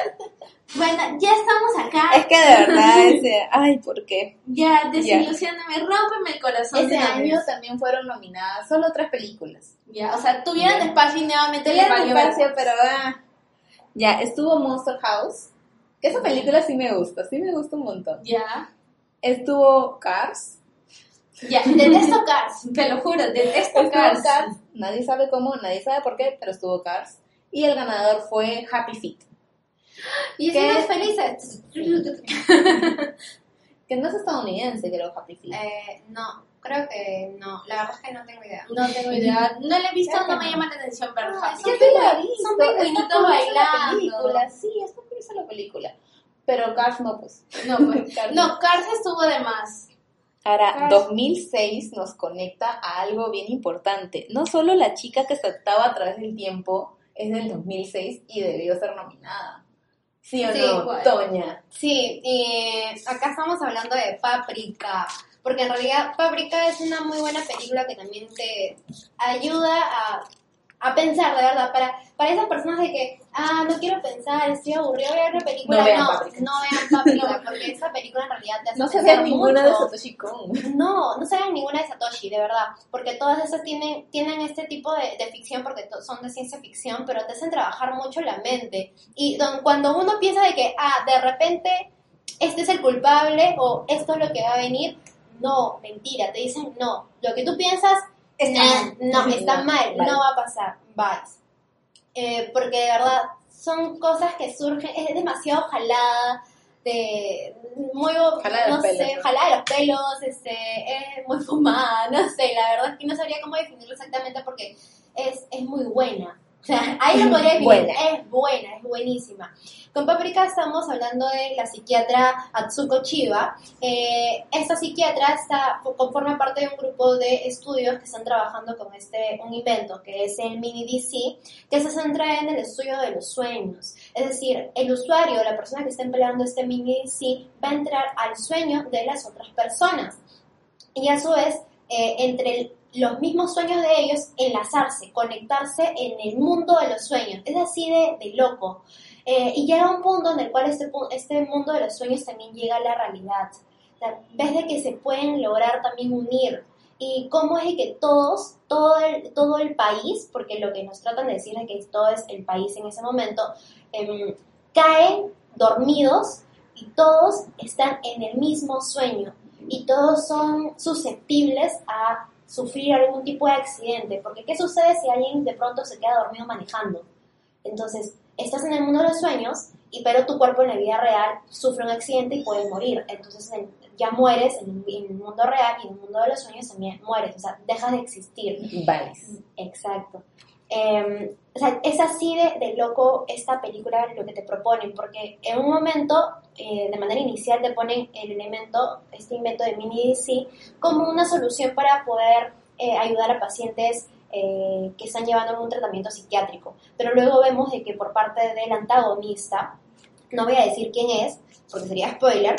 Bueno, ya estamos acá. Es que de verdad, ese, ay, ¿por qué? Ya, desilusioname, rómpeme el corazón. Ese de año también fueron nominadas solo tres películas. Ya, o sea, tuvieron Ya. espacio y nuevamente Tuvieron espacio, pero ah, ya, estuvo Monster House. Que esa película sí me gusta, sí me gusta un montón. Ya, Estuvo Cars. Ya, detesto Cars, te lo juro, detesto Estuvo Cars. Cars. Nadie sabe cómo, nadie sabe por qué, pero estuvo Cars. Y el ganador fue Happy Feet. Y ¿Qué? estamos felices. Que no es estadounidense, creo, Happy Feet. Eh, no, creo que no. La verdad es que no tengo idea. No tengo idea, no la he visto, que no me no. llama la atención ver No, Happy es Feet. Son pingüinitos bailando. película, sí, está curiosa la película. Pero Cars no, pues. No, pues. Cars No, Cars estuvo de más. Ahora, Cars. 2006 nos conecta a algo bien importante. No solo la chica que saltaba a través del tiempo es del 2006 y debió ser nominada. ¿Sí o Sí, no. Toña? Sí, y acá estamos hablando de Paprika, porque en realidad Paprika es una muy buena película que también te ayuda a, a pensar, de verdad, para, para esas personas de que, ah, no quiero pensar, estoy aburrido, voy a ver una película, No vean no, Paprika. no vean Paprika, porque esa película en realidad te hace No se pensar ve ninguna de. Satoshi Kon. No, no se ven ninguna de Satoshi, de verdad, porque todas esas tienen, tienen este tipo de, de ficción porque son de ciencia ficción, pero te hacen trabajar mucho la mente. Y don- cuando uno piensa de que, ah, de repente este es el culpable o esto es lo que va a venir, no, mentira, te dicen no. Lo que tú piensas, Está "Nah, mal. no, está mal, no va a pasar, vibes. Eh, porque de verdad son cosas que surgen, es demasiado jalada, de muy Jalada no los sé, jalada de los pelos, este, es muy fumada, no sé, la verdad es que no sabría cómo definirlo exactamente porque es, es muy buena. O sea, ahí lo podría definir, Buena. es buena, es buenísima. Con Paprika estamos hablando de la psiquiatra Atsuko Chiba. Eh, esta psiquiatra está, conforma parte de un grupo de estudios que están trabajando con este, un invento que es el Mini DC, que se centra en el estudio de los sueños. Es decir, el usuario, la persona que está empleando este Mini DC, va a entrar al sueño de las otras personas. Y a su vez, eh, entre el- los mismos sueños de ellos, enlazarse, conectarse en el mundo de los sueños. Es así de, de loco. Eh, y llega un punto en el cual este, este mundo de los sueños también llega a la realidad. O sea, ves de que se pueden lograr también unir. Y cómo es que todos, todo el, todo el país, porque lo que nos tratan de decir es que todo es el país en ese momento, em, caen dormidos y todos están en el mismo sueño y todos son susceptibles a sufrir algún tipo de accidente. Porque ¿qué sucede si alguien de pronto se queda dormido manejando? Entonces, estás en el mundo de los sueños, y pero tu cuerpo en la vida real sufre un accidente y puede morir. Entonces, en- ya mueres en, en el mundo real y en el mundo de los sueños también mueres. O sea, dejas de existir. Vale. Exacto. Sea, es así de, loco esta película lo que te proponen, porque en un momento, eh, de manera inicial, te ponen el elemento, este invento de mini DC, como una solución para poder eh, ayudar a pacientes eh, que están llevando un tratamiento psiquiátrico. Pero luego vemos de que por parte del antagonista, no voy a decir quién es, porque sería spoiler,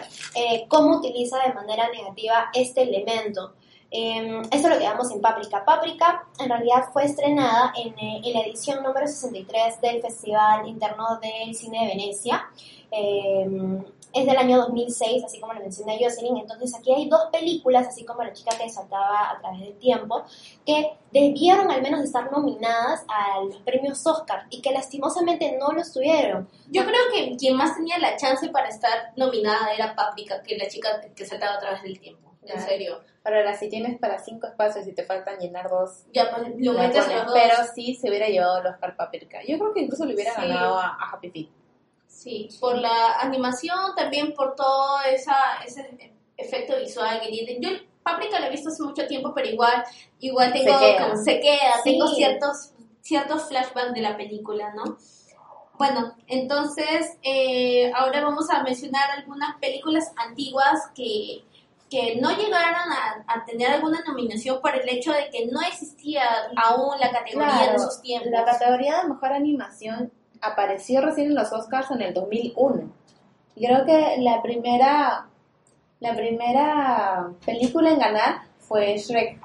cómo utiliza de manera negativa este elemento. Eh, esto es lo que vemos en Paprika. Paprika en realidad fue estrenada en, eh, la edición número 63 del Festival Interno del Cine de Venecia. Eh, es del año 2006, así como lo menciona Jocelyn. Entonces aquí hay dos películas, así como La chica que saltaba a través del tiempo, que debieron al menos estar nominadas a los premios Oscar y que lastimosamente no lo estuvieron. Yo creo que quien más tenía la chance para estar nominada era Paprika, que la chica que saltaba a través del tiempo. En serio. Pero ahora, si tienes para cinco espacios y te faltan llenar dos, Ya, pues lo metes los dos. pero sí se hubiera llevado el Oscar Paprika. Yo creo que incluso le hubiera Sí. ganado a, a Happy Feet. Sí, por la animación, también por todo esa, ese efecto visual que tiene. Yo Paprika la he visto hace mucho tiempo, pero igual, igual tengo Se queda. como se queda, Sí. tengo ciertos, ciertos flashbacks de la película, ¿no? Bueno, entonces eh, ahora vamos a mencionar algunas películas antiguas que, que no llegaron a, a tener alguna nominación por el hecho de que no existía aún la categoría Claro, en esos tiempos. La categoría de mejor animación apareció recién en los Oscars en el 2001. Y creo que la primera, la primera película en ganar fue Shrek.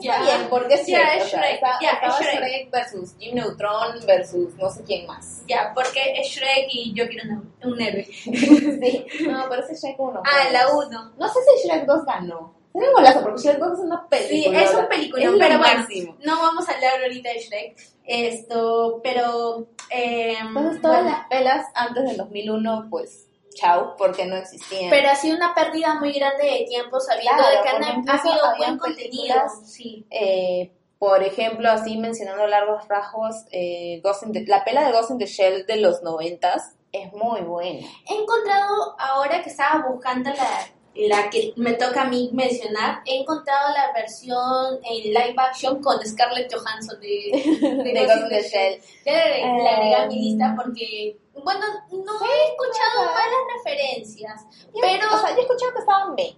Está bien, porque es Shrek. es o sea, Shrek, está- estaba es Shrek. Shrek versus Jim Neutron versus no sé quién más. Ya, porque es Shrek y yo quiero un, un héroe. sí. No, pero es Shrek 1. Ah, la 1. No sé si Shrek 2 ganó. Un golazo, porque Shrek 2 es una Sí, película. es un película, Es pero bueno, máximo. no vamos a hablar ahorita de Shrek. Esto, pero. Eh, Entonces todas bueno, las pelas antes del 2001, pues, chau, porque no existían. pero ha sido una pérdida muy grande de tiempo sabiendo Claro, de que han ha habían buen contenido. Sí. Eh, por ejemplo, así mencionando largos rasgos, eh, the- la pela de Ghost in the Shell de los noventas es muy buena. He encontrado, ahora que estaba buscando la, la que me toca a mí mencionar, he encontrado la versión en live action con Scarlett Johansson de, De Ghost in the Shell. Ya la agregué- la agregué a mi Em, lista porque, bueno, no he escuchado malas referencias, Yo- pero o sea, yo he escuchado que estaban bien.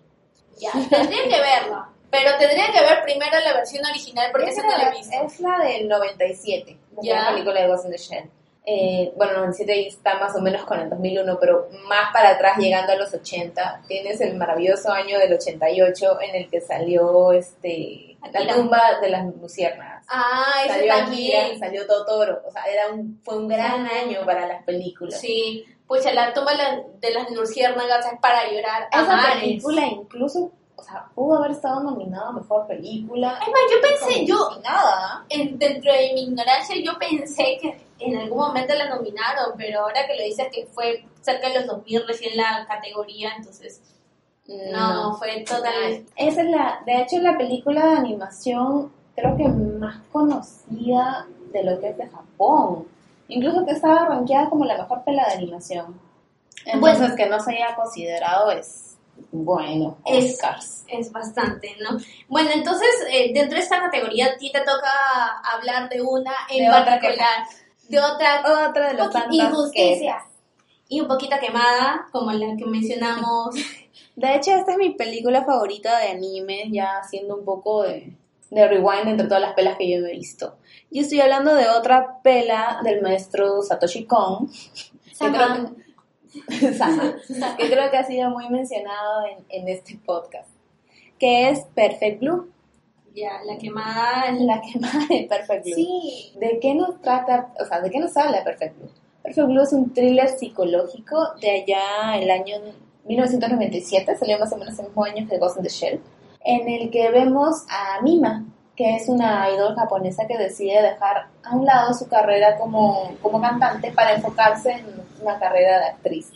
ya, tendría que verla. Pero tendría que ver primero la versión original porque esa no la he visto. Es la del 97, la película de Ghost in the Shell. Eh, bueno, 97 está más o menos con el 2001, pero más para atrás, llegando a los 80, tienes el maravilloso año del 88 en el que salió este la Akira. tumba de las luciérnagas. Ah, ese Salió Akira, también. salió Totoro, o sea, era un, fue un gran año para las películas. Sí, pues la toma la- de las luciérnagas es para llorar a Esa mares. película incluso, o sea, pudo haber estado nominada a Mejor Película. Es más, yo pensé, yo, nada. en- dentro de mi ignorancia, yo pensé que en algún momento la nominaron, pero ahora que lo dices que fue cerca de los 2000 recién la categoría, entonces no, fue total. Esa es la, de hecho, la película de animación creo que más conocida de lo que es de Japón. Incluso que estaba rankeada como la mejor pela de animación. Entonces, que no se haya considerado es bueno. Es- Oscars. Es bastante, ¿no? Bueno, entonces, eh, dentro de esta categoría, a ti te toca hablar de una en De particular, de otra Otra de los Injusticia. y un poquito quemada, como la que mencionamos. De hecho, esta es mi película favorita de anime, ya haciendo un poco de, de rewind entre todas las pelas que yo he visto. Yo estoy hablando de otra pela del maestro Satoshi Kon, que Sama. creo que, Sama, que creo que ha sido muy mencionado en, en este podcast, que es Perfect Blue, ya, la quemada. la quemada de Perfect Blue. Sí. ¿De qué nos trata, o sea, de qué nos habla Perfect Blue? Perfect Blue es un thriller psicológico de allá el año 1997, salió más o menos el mismo año que Ghost in the Shell, en el que vemos a Mima, que es una idol japonesa que decide dejar a un lado su carrera como, como cantante para enfocarse en una carrera de actriz.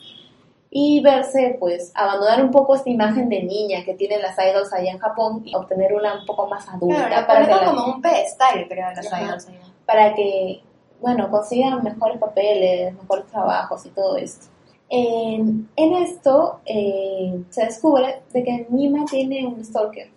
Y verse, pues, abandonar un poco esta imagen de niña que tienen las idols allá en Japón y obtener una un poco más adulta Claro, la para que ponen la- como un pedestal, creo, Ajá. idols allá. para que, bueno, consigan mejores papeles, mejores trabajos y todo esto. En, en esto eh, se descubre de que Mima tiene un stalker.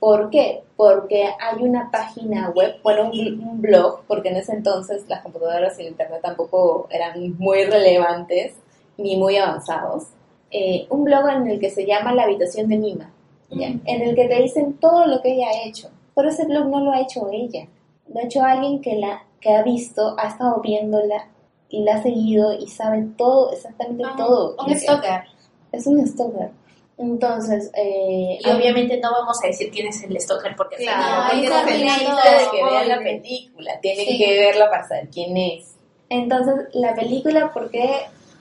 ¿Por qué? Porque hay una página web, bueno, un, un blog, porque en ese entonces las computadoras y el internet tampoco eran muy relevantes ni muy avanzados. Eh, un blog en el que se llama La habitación de Mima, ¿ya? Mm. en el que te dicen todo lo que ella ha hecho. Pero ese blog no lo ha hecho ella. Lo ha hecho alguien que la que ha visto, ha estado viéndola y la ha seguido y sabe todo, exactamente Ah, todo. Un stalker. Es un stalker. Entonces, eh, Y obviamente no vamos a decir quién es el stalker porque Claro, no, chiste de que vean la película, tienen Sí. que verla para saber quién es. Entonces, la película, ¿por qué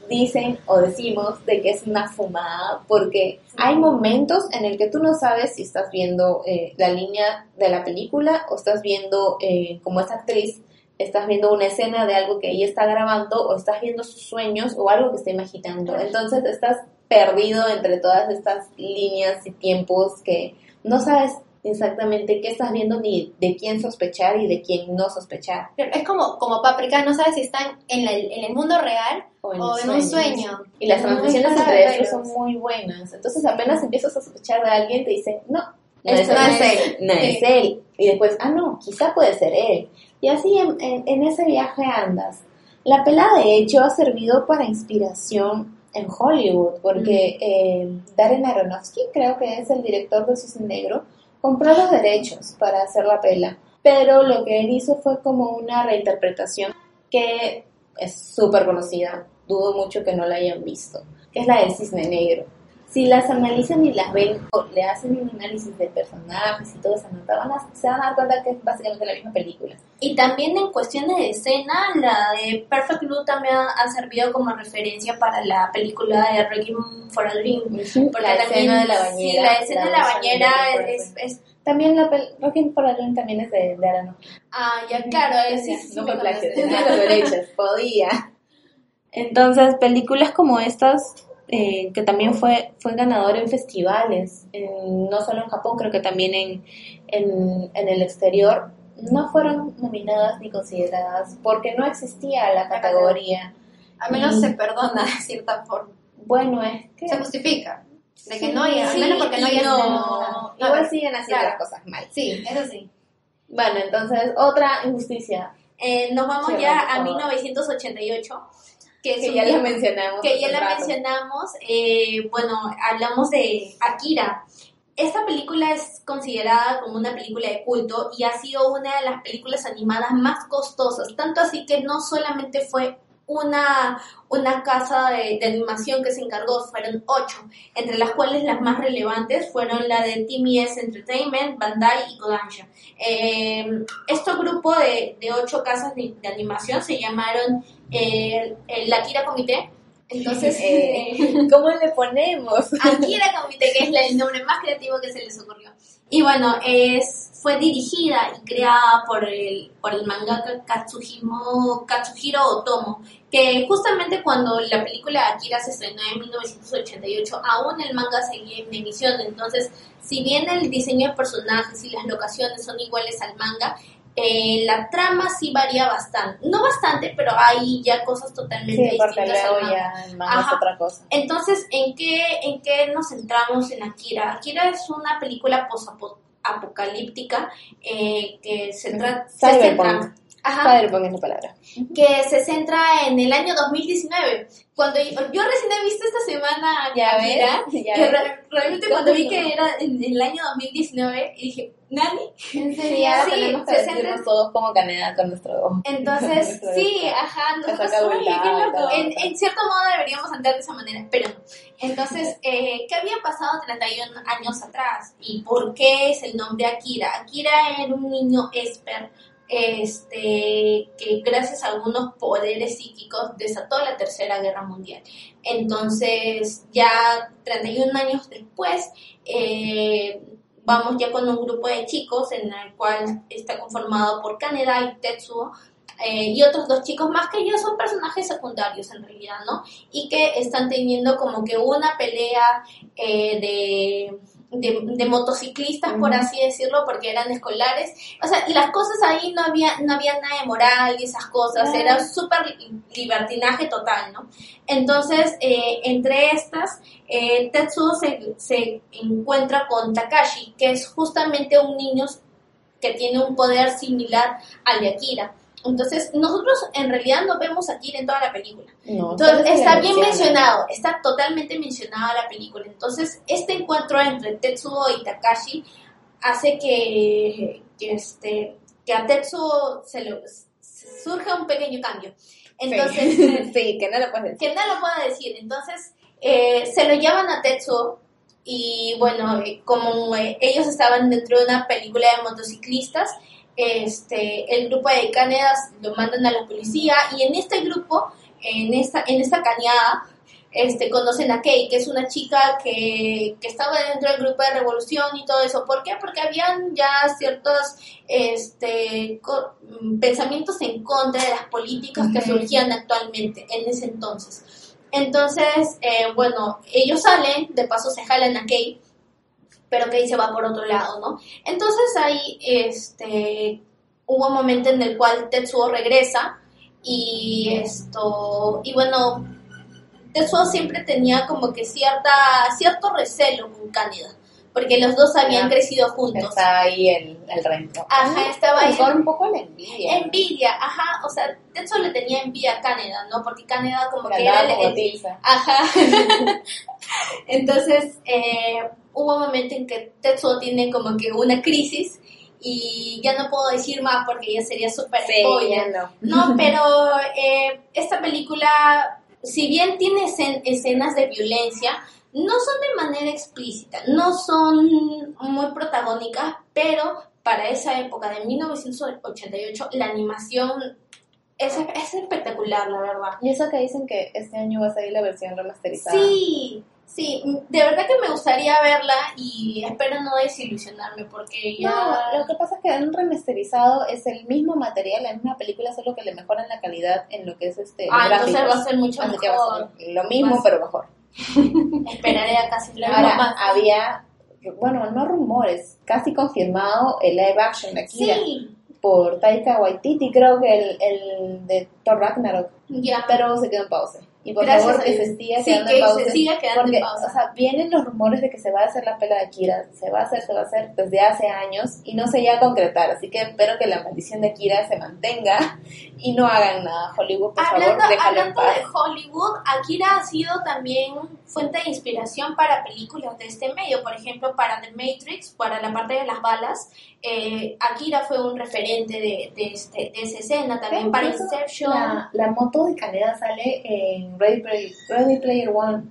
dicen o decimos de que es una fumada? Porque hay momentos en el que tú no sabes si estás viendo eh, la línea de la película o estás viendo, eh, como esta actriz, estás viendo una escena de algo que ella está grabando o estás viendo sus sueños o algo que está imaginando. Entonces, estás perdido entre todas estas líneas y tiempos que no sabes exactamente qué estás viendo ni de quién sospechar y de quién no sospechar. Pero Es como, como Paprika, no sabes si están en, la- en el mundo real O en, o un sueño. Y las Muy transiciones claro, entre ellos son muy buenas. Entonces apenas empiezas a sospechar de alguien, te dicen, no, no es no él. es él. No Sí. es él. Y después, ah, no, quizá puede ser él. Y así en, en- en ese viaje andas. La pela, de hecho, ha servido para inspiración en Hollywood, porque eh, Darren Aronofsky, creo que es el director de Cisne Negro, compró los derechos para hacer la pela. Pero lo que él hizo fue como una reinterpretación que es súper conocida, dudo mucho que no la hayan visto, que es la del Cisne Negro. Si las analizan y las ven, o le hacen un análisis de personajes y todo esa nota, van a, se van a dar cuenta que es básicamente la misma película. Y también en cuestiones de escena, la de Perfect Blue también ha servido como referencia para la película de Requiem for a Dream. Porque la también, escena de la sí, bañera. la escena de la bañera es, es- También la Requiem for a Dream también es de, de Aronofsky. Ah, ya, claro, es, sí, sí, no me conoces. tenía los derechos, podía. Entonces, películas como estas, eh, que también fue, fue ganador en festivales, en- no solo en Japón, creo que también en, en, en el exterior, no fueron nominadas ni consideradas porque no existía la categoría. Al menos Mm. se perdona de cierta forma. Bueno, es que... Se justifica. De que Sí, no haya, sí, al menos porque no y haya no- Igual siguen haciendo Claro. las cosas mal. Sí, eso sí. Bueno, entonces, otra injusticia Eh, nos vamos Sí, ya a favor. 1988, que, es que ya la mencionamos. que ya la rato. mencionamos, eh, bueno, hablamos de Akira. Esta película es considerada como una película de culto y ha sido una de las películas animadas más costosas, tanto así que no solamente fue una, una casa de, de animación que se encargó, fueron ocho, entre las cuales las más relevantes fueron la de TMS Entertainment, Bandai y Kodansha. Eh, este grupo de, de ocho casas de, de animación se llamaron eh, el Akira Comité. Entonces, Eh, eh, ¿Cómo le ponemos? Akira Comité, que es el nombre más creativo que se les ocurrió. Y bueno, es, fue dirigida y creada por el, por el mangaka Katsuhimo, Katsuhiro Otomo, que justamente cuando la película Akira se estrenó en 1988, aún el manga seguía en emisión. Entonces, si bien el diseño de personajes y las locaciones son iguales al manga, eh, la trama sí varía bastante. No bastante, pero hay ya cosas totalmente Sí, porque distintas. luego ya el manga es Ajá. otra cosa. Entonces, ¿en qué, ¿en qué nos centramos en Akira? Akira es una película posapocalíptica eh, que se, tra- se Cyberpunk. centra... Ajá, Cyberpunk es la palabra. que se centra en el año 2019. Cuando yo, yo recién he visto esta semana Ya re- realmente cuando vi que era en, en el año 2019, y dije, ¿Nani? En serio, Sí, tenemos que se decirnos centra- todos como Canadá con nuestro... Entonces, sí, ajá, nosotros En, en cierto modo deberíamos andar de esa manera, pero. Entonces, eh, ¿qué había pasado 31 años atrás? ¿Y por qué es el nombre Akira? Akira era un niño esper, este, que gracias a algunos poderes psíquicos desató la Tercera Guerra Mundial. Entonces, ya 31 años después, eh, vamos ya con un grupo de chicos en el cual está conformado por Kaneda y Tetsuo eh, y otros dos chicos más que ellos son personajes secundarios en realidad, ¿no? Y que están teniendo como que una pelea eh, de, de, de motociclistas, por así decirlo, porque eran escolares. O sea, y las cosas ahí no había, no había nada de moral y esas cosas, era súper li- libertinaje total, ¿no? Entonces, eh, entre estas, eh, Tetsuo se, se encuentra con Takashi, que es justamente un niño que tiene un poder similar al de Akira. Entonces, nosotros en realidad no vemos a Akira en toda la película. No, Entonces, está bien menciona. mencionado, está totalmente mencionada la película. Entonces, este encuentro entre Tetsuo y Takashi hace que, que, este, que a Tetsuo se le surja un pequeño cambio. Entonces, Sí, sí, que no lo puedes decir. que no lo pueda decir. Entonces, eh, se lo llevan a Tetsuo y bueno, eh, como eh, ellos estaban dentro de una película de motociclistas, este, el grupo de canedas lo mandan a la policía y en este grupo, en esta, en esta cañada, este, conocen a Kei, que es una chica que, que estaba dentro del grupo de revolución y todo eso. ¿Por qué? Porque habían ya ciertos este, co- mm, pensamientos en contra de las políticas que surgían actualmente en ese entonces. Entonces, eh, bueno, ellos salen, de paso se jalan a Kei, pero Kei se va por otro lado, ¿no? Entonces ahí este, hubo un momento en el cual Tetsuo regresa y esto, y bueno, Tetsuo siempre tenía como que cierta, cierto recelo con Kaneda, porque los dos habían Ya. crecido juntos. Está ahí el, el rencor. Ajá, estaba ahí. Un poco la envidia. Envidia, ajá, o sea, Tetsuo le tenía envidia a Kaneda, ¿no? Porque Kaneda como Que que era el, el-. Ajá. Entonces, eh, hubo un momento en que Tetsuo tiene como que una crisis y ya no puedo decir más porque ya sería súper Sí, spoiler. no. No, pero eh, esta película, si bien tiene escen- escenas de violencia, no son de manera explícita, no son muy protagónicas, pero para esa época de 1988 la animación es, es espectacular, la verdad. Y eso que dicen que este año va a salir la versión remasterizada. Sí, sí, de verdad que me gustaría verla y espero no desilusionarme porque ya... No, lo que pasa es que un remasterizado es el mismo material, la misma película, solo que le mejoran la calidad en lo que es este. Ah, gráficos. entonces va a ser mucho Así que va a mejor. ser lo mismo, Más- pero mejor. Esperaré a casi la Ahora, más. había, bueno, no rumores, casi confirmado el live action de Akira Sí, por Taika Waititi, creo que el, el de Thor Ragnarok, ya. pero se quedó en pausa. Y por Gracias favor que se siga Sí, quedando que en pausa. se siga quedando porque, en pausa. o sea, vienen los rumores de que se va a hacer la pela de Akira, se va a hacer, se va a hacer desde hace años y no se llega a concretar. Así que espero que la maldición de Akira se mantenga y no hagan nada. Hollywood, por hablando favor, déjalo en hablando paz. de Hollywood, Akira ha sido también fuente de inspiración para películas de este medio. Por ejemplo, para The Matrix, para la parte de las balas, eh, Akira fue un referente de, de, este, de esa escena. También para Inception. La, la moto de Caneda sale en Ready Player, Ready Player One.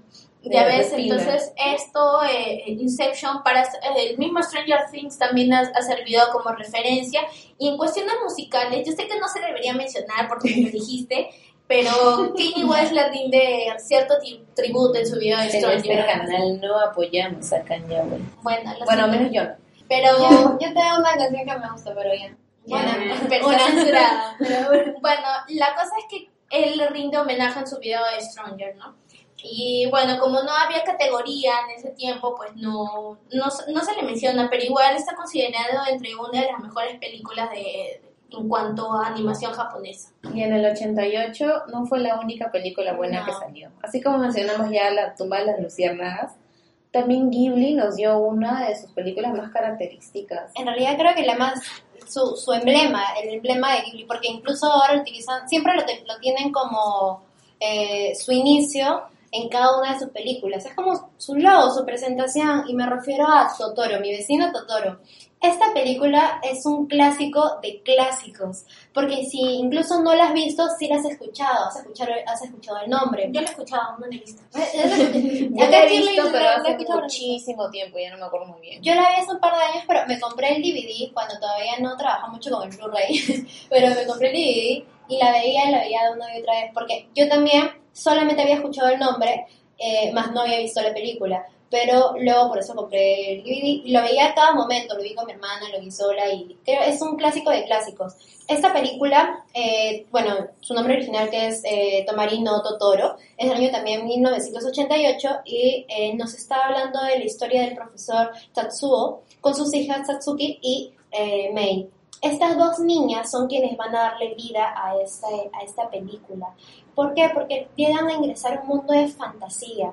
Ya ves, entonces esto, eh, Inception, para eh, el mismo Stranger Things también ha, ha servido como referencia. Y en cuestiones musicales, yo sé que no se debería mencionar porque me dijiste, pero Kanye West le rinde cierto tributo en su video de En este Stranger canal no apoyamos a Kanye West. Bueno, Bueno, menos yo no. Pero, Yo, yo tengo una canción que me gusta, pero ya. bueno, pero Una. censurada. Bueno, la cosa es que él le rinde homenaje en su video de Stranger, ¿no? Y bueno, como no había categoría en ese tiempo, pues no, no, no se le menciona, pero igual está considerado entre una de las mejores películas de, en cuanto a animación japonesa. Y en el 88 no fue la única película buena No. que salió. Así como mencionamos ya La tumba de las luciérnagas, también Ghibli nos dio una de sus películas más características. En realidad creo que la más, su, su emblema, el emblema de Ghibli, porque incluso ahora utilizan, siempre lo, lo tienen como eh, su inicio en cada una de sus películas. Es como su logo, su presentación, y me refiero a Totoro, mi vecino Totoro. Esta película es un clásico de clásicos, porque si incluso no la has visto, sí la has escuchado, has escuchado, has escuchado el nombre. Yo lo he escuchado, no lo he visto. Yo la he visto, la- pero la hace muchísimo tiempo, ya no me acuerdo muy bien. Yo la vi hace un par de años, pero me compré el DVD cuando todavía no trabajaba mucho con el Blu-ray, pero me compré el DVD y la veía y la veía de una y otra vez, porque yo también solamente había escuchado el nombre, eh, más no había visto la película, pero luego por eso compré el DVD y lo veía a cada momento, lo vi con mi hermana, lo vi sola y creo es un clásico de clásicos. Esta película, eh, bueno, su nombre original que es eh, Tomari Totoro, es del año también 1988 y eh, nos está hablando de la historia del profesor Tatsuo con sus hijas Tatsuki y eh, Mei. Estas dos niñas son quienes van a darle vida a esta, a esta película. ¿Por qué? Porque llegan a ingresar a un mundo de fantasía.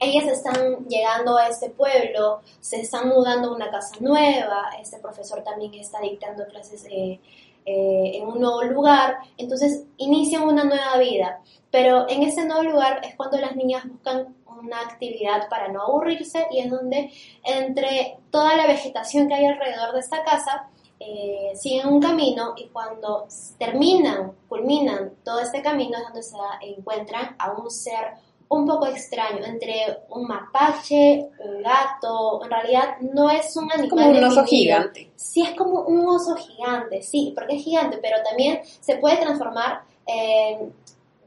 Ellas están llegando a este pueblo, se están mudando a una casa nueva, este profesor también está dictando clases eh, eh, en un nuevo lugar, entonces inician una nueva vida. Pero en ese nuevo lugar es cuando las niñas buscan una actividad para no aburrirse y es donde entre toda la vegetación que hay alrededor de esta casa eh, siguen un camino y cuando terminan, culminan todo este camino es donde se encuentran a un ser un poco extraño, entre un mapache, un gato, en realidad no es un animal. Como un oso gigante. Sí, es como un oso gigante, sí, porque es gigante, pero también se puede transformar eh,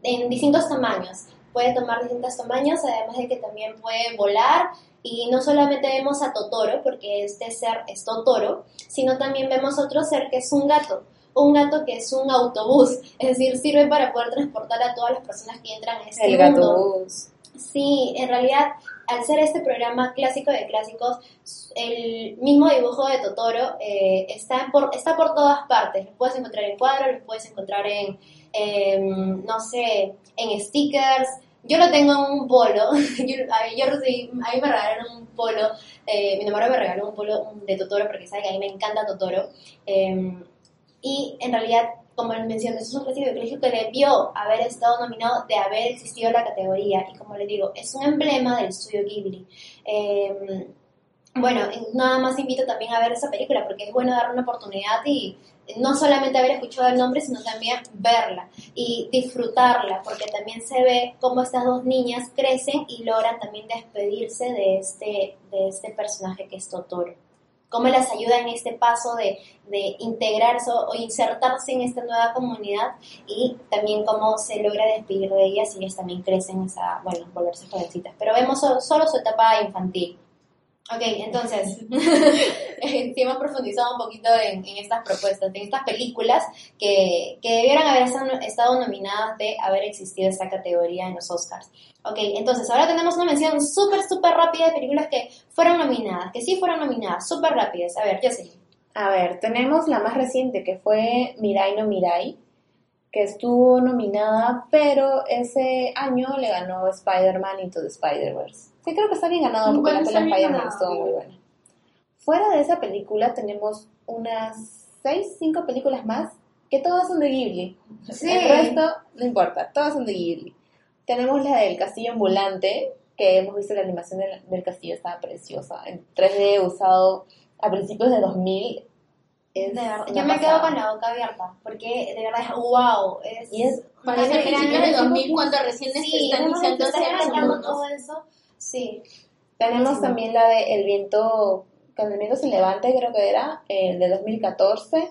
en distintos tamaños. Puede tomar distintos tamaños, además de que también puede volar. Y no solamente vemos a Totoro, porque este ser es Totoro, sino también vemos otro ser que es un gato. Un gato que es un autobús, es decir, sirve para poder transportar a todas las personas que entran en este El mundo. gato bus. Sí, en realidad, al ser este programa clásico de clásicos, el mismo dibujo de Totoro eh, está, por, está por todas partes. Lo puedes encontrar en cuadros, lo puedes encontrar en, em, no sé, en stickers. Yo lo tengo en un polo. yo, a, recibí- a mí me regalaron un polo. eh, mi enamorado me regaló un polo de Totoro porque sabe que a mí me encanta Totoro. Em, y en realidad, como mencioné, es un clásico de colegio que debió haber estado nominado de haber existido la categoría. Y como les digo, es un emblema del estudio Ghibli. Eh, bueno, nada más invito también a ver esa película porque es bueno darle una oportunidad y no solamente haber escuchado el nombre, sino también verla y disfrutarla, porque también se ve cómo estas dos niñas crecen y logran también despedirse de este, de este personaje que es Totoro cómo las ayuda en este paso de, de integrarse o, insertarse en esta nueva comunidad y también cómo se logra despedir de ellas y ellas también crecen hasta, bueno, volverse jovencitas. Pero vemos so- solo su etapa infantil. Ok, entonces, sí hemos profundizado un poquito en, en estas propuestas, en estas películas que, que debieran haber estado, nominadas de haber existido esta categoría en los Oscars. Ok, entonces ahora tenemos una mención súper, súper rápida de películas que fueron nominadas, que sí fueron nominadas, súper rápidas. A ver, yo sé. A ver, tenemos la más reciente que fue Mirai no Mirai, que estuvo nominada, pero ese año le ganó Spider-Man Into the Spider-Verse. Sí, creo que está bien ganado porque la Bueno, está bien Spider-Man ganado. estuvo muy buena. Fuera de esa película tenemos unas seis, cinco películas más que todas son de Ghibli. Sí. El resto no importa, todas son de Ghibli. Tenemos la del castillo ambulante, que hemos visto la animación del, del castillo, estaba preciosa, en 3D usado a principios de 2000. Es De verdad, yo me quedo pasada. con la boca abierta, porque de verdad es wow. Es, Y es- Parece que de era 2000 cuando recién se Sí, están en mundos. todo eso. Sí. Tenemos Sí. también la de El viento, cuando el viento se levante, creo que era, el de 2014,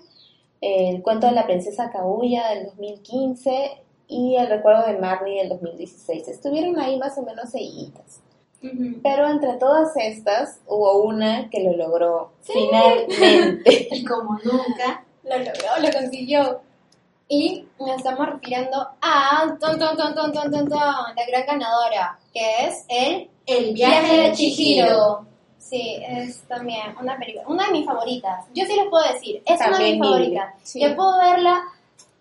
el cuento de la princesa Kaguya del 2015 y el recuerdo de Marnie del 2016. Estuvieron ahí más o menos seguidas. Pero entre todas estas hubo una que lo logró finalmente. Y como nunca, Lo logró, lo consiguió. Y nos estamos refiriendo a ton, ton, ton, ton, ton, ton, ton, la gran ganadora, que es el el viaje de Chihiro. Sí, es también una película, una de mis favoritas. Yo sí les puedo decir, es una de mis favoritas. sí. Yo puedo verla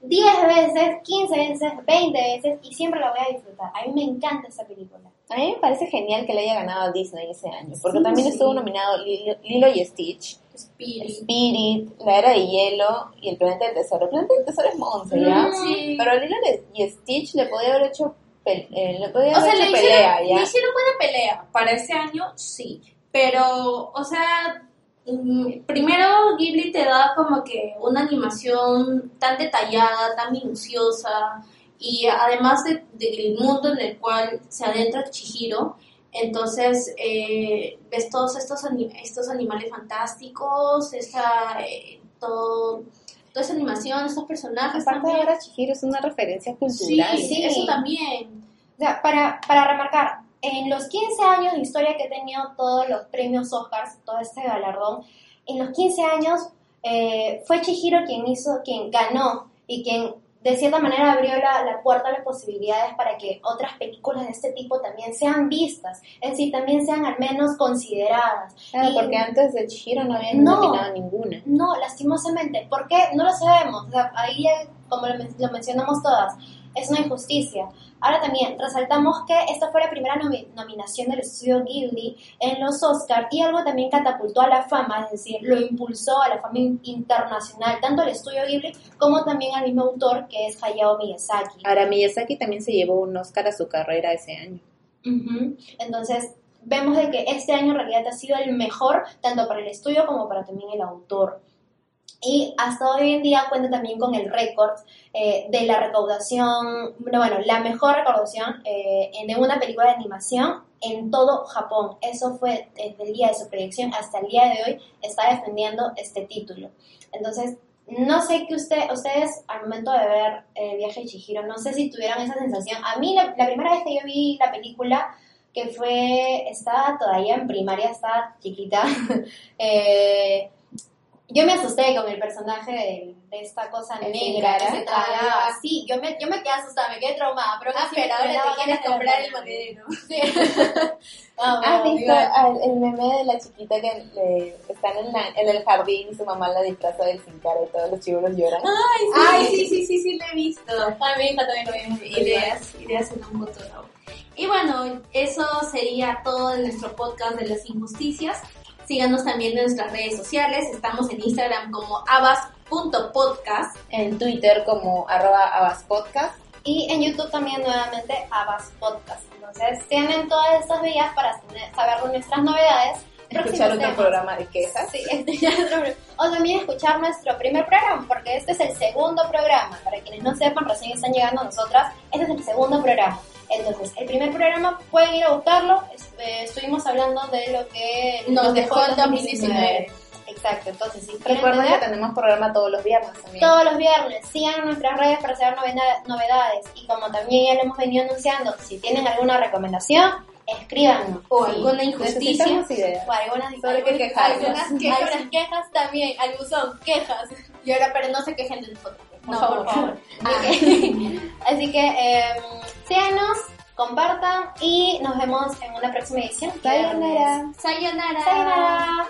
10 veces, 15 veces, 20 veces y siempre la voy a disfrutar. A mí me encanta esa película. A mí me parece genial que le haya ganado a Disney ese año, porque Sí, también sí. estuvo nominado Lilo, Lilo y Stitch, Spirit. Spirit, La Era de Hielo y El Planeta del Tesoro. El Planeta del Tesoro es Monse, ¿ya? Mm, Sí. Pero Lilo y Stitch le podía haber hecho, pel- eh, le podía O sea, le hecho hicieron, pelea, le ¿ya? hicieron buena pelea. Para ese año, sí. Pero, o sea, mm, primero Ghibli te da como que una animación tan detallada, tan minuciosa, y además de- del mundo en el cual se adentra Chihiro, entonces eh, ves todos estos, estos animales fantásticos, esa, eh, todo, toda esa animación, estos personajes Aparte también. ahora Chihiro es una referencia Sí, cultural. sí. eso también. O sea, para, para remarcar, en los 15 años de historia que he tenido todos los premios Oscars, todo este galardón, en los 15 años eh, fue Chihiro quien hizo, quien ganó y quien de cierta manera abrió la, la puerta a las posibilidades para que otras películas de este tipo también sean vistas, es decir, también sean al menos consideradas. Claro, Y- porque antes de Chihiro no habían No. nominado ninguna. No, lastimosamente. ¿Por qué? No lo sabemos. O sea, ahí, como lo mencionamos todas, es una injusticia. Ahora también, resaltamos que esta fue la primera nomi- nominación del estudio Ghibli en los Oscars y algo también catapultó a la fama, es decir, lo impulsó a la fama in- internacional, tanto el estudio Ghibli como también al mismo autor que es Hayao Miyazaki. Ahora Miyazaki también se llevó un Oscar a su carrera ese año. Entonces, vemos de que este año en realidad ha sido el mejor, tanto para el estudio como para también el autor. Y hasta hoy en día cuenta también con el récord eh, de la recaudación, bueno, la mejor recaudación eh, de una película de animación en todo Japón. Eso fue desde el día de su proyección hasta el día de hoy, está defendiendo este título. Entonces, no sé que usted, ustedes al momento de ver eh, Viaje de Chihiro, no sé si tuvieron esa sensación. A mí la, la primera vez que yo vi la película, que fue, estaba todavía en primaria, estaba chiquita, eh, yo me asusté con el personaje de, de esta cosa El negra que se tragaba. Sí, yo me, yo me quedé asustada, me quedé traumada. Pero Ah, sí pero ahora te quieres comprar el monedero. Sí. Ah, ¿Has visto al- el meme de la chiquita que le- están en, la- en el jardín y su mamá la disfraza del sin cara y todos los chiburos lloran? Ay, sí, sí, sí, sí, lo he visto. A mi hija también lo vimos. Ideas, ideas en un futuro. Y bueno, eso sería todo de nuestro podcast de las injusticias. Síganos también en nuestras redes sociales. Estamos en Instagram como abas.podcast. En Twitter como arroba abaspodcast. Y en YouTube también nuevamente Abbas Podcast. Entonces tienen todas estas vías para saber nuestras novedades. Escuchar otro temas. programa de quejas. Sí, este. O también escuchar nuestro primer programa, porque este es el segundo programa. Para quienes no sepan, recién están llegando a nosotras, este es el segundo programa. Entonces, el primer programa pueden ir a buscarlo. Eh, estuvimos hablando de lo que Nos dejó el 2019. Exacto, entonces si Recuerden que tenemos programa todos los viernes también. todos los viernes, sigan nuestras redes para saber novedades. Y como también ya lo hemos venido anunciando, si tienen alguna recomendación, escríbanos. O Sí. alguna injusticia. Ideas. O algunas, Sobre algunas- quejas, algunas quejas también, al buzón, quejas. Y ahora, pero no se quejen del podcast. Por No, favor. por favor. Ah. Así que em, síganos, compartan y nos vemos en una próxima edición. Sayonara. Sayonara. Sayonara.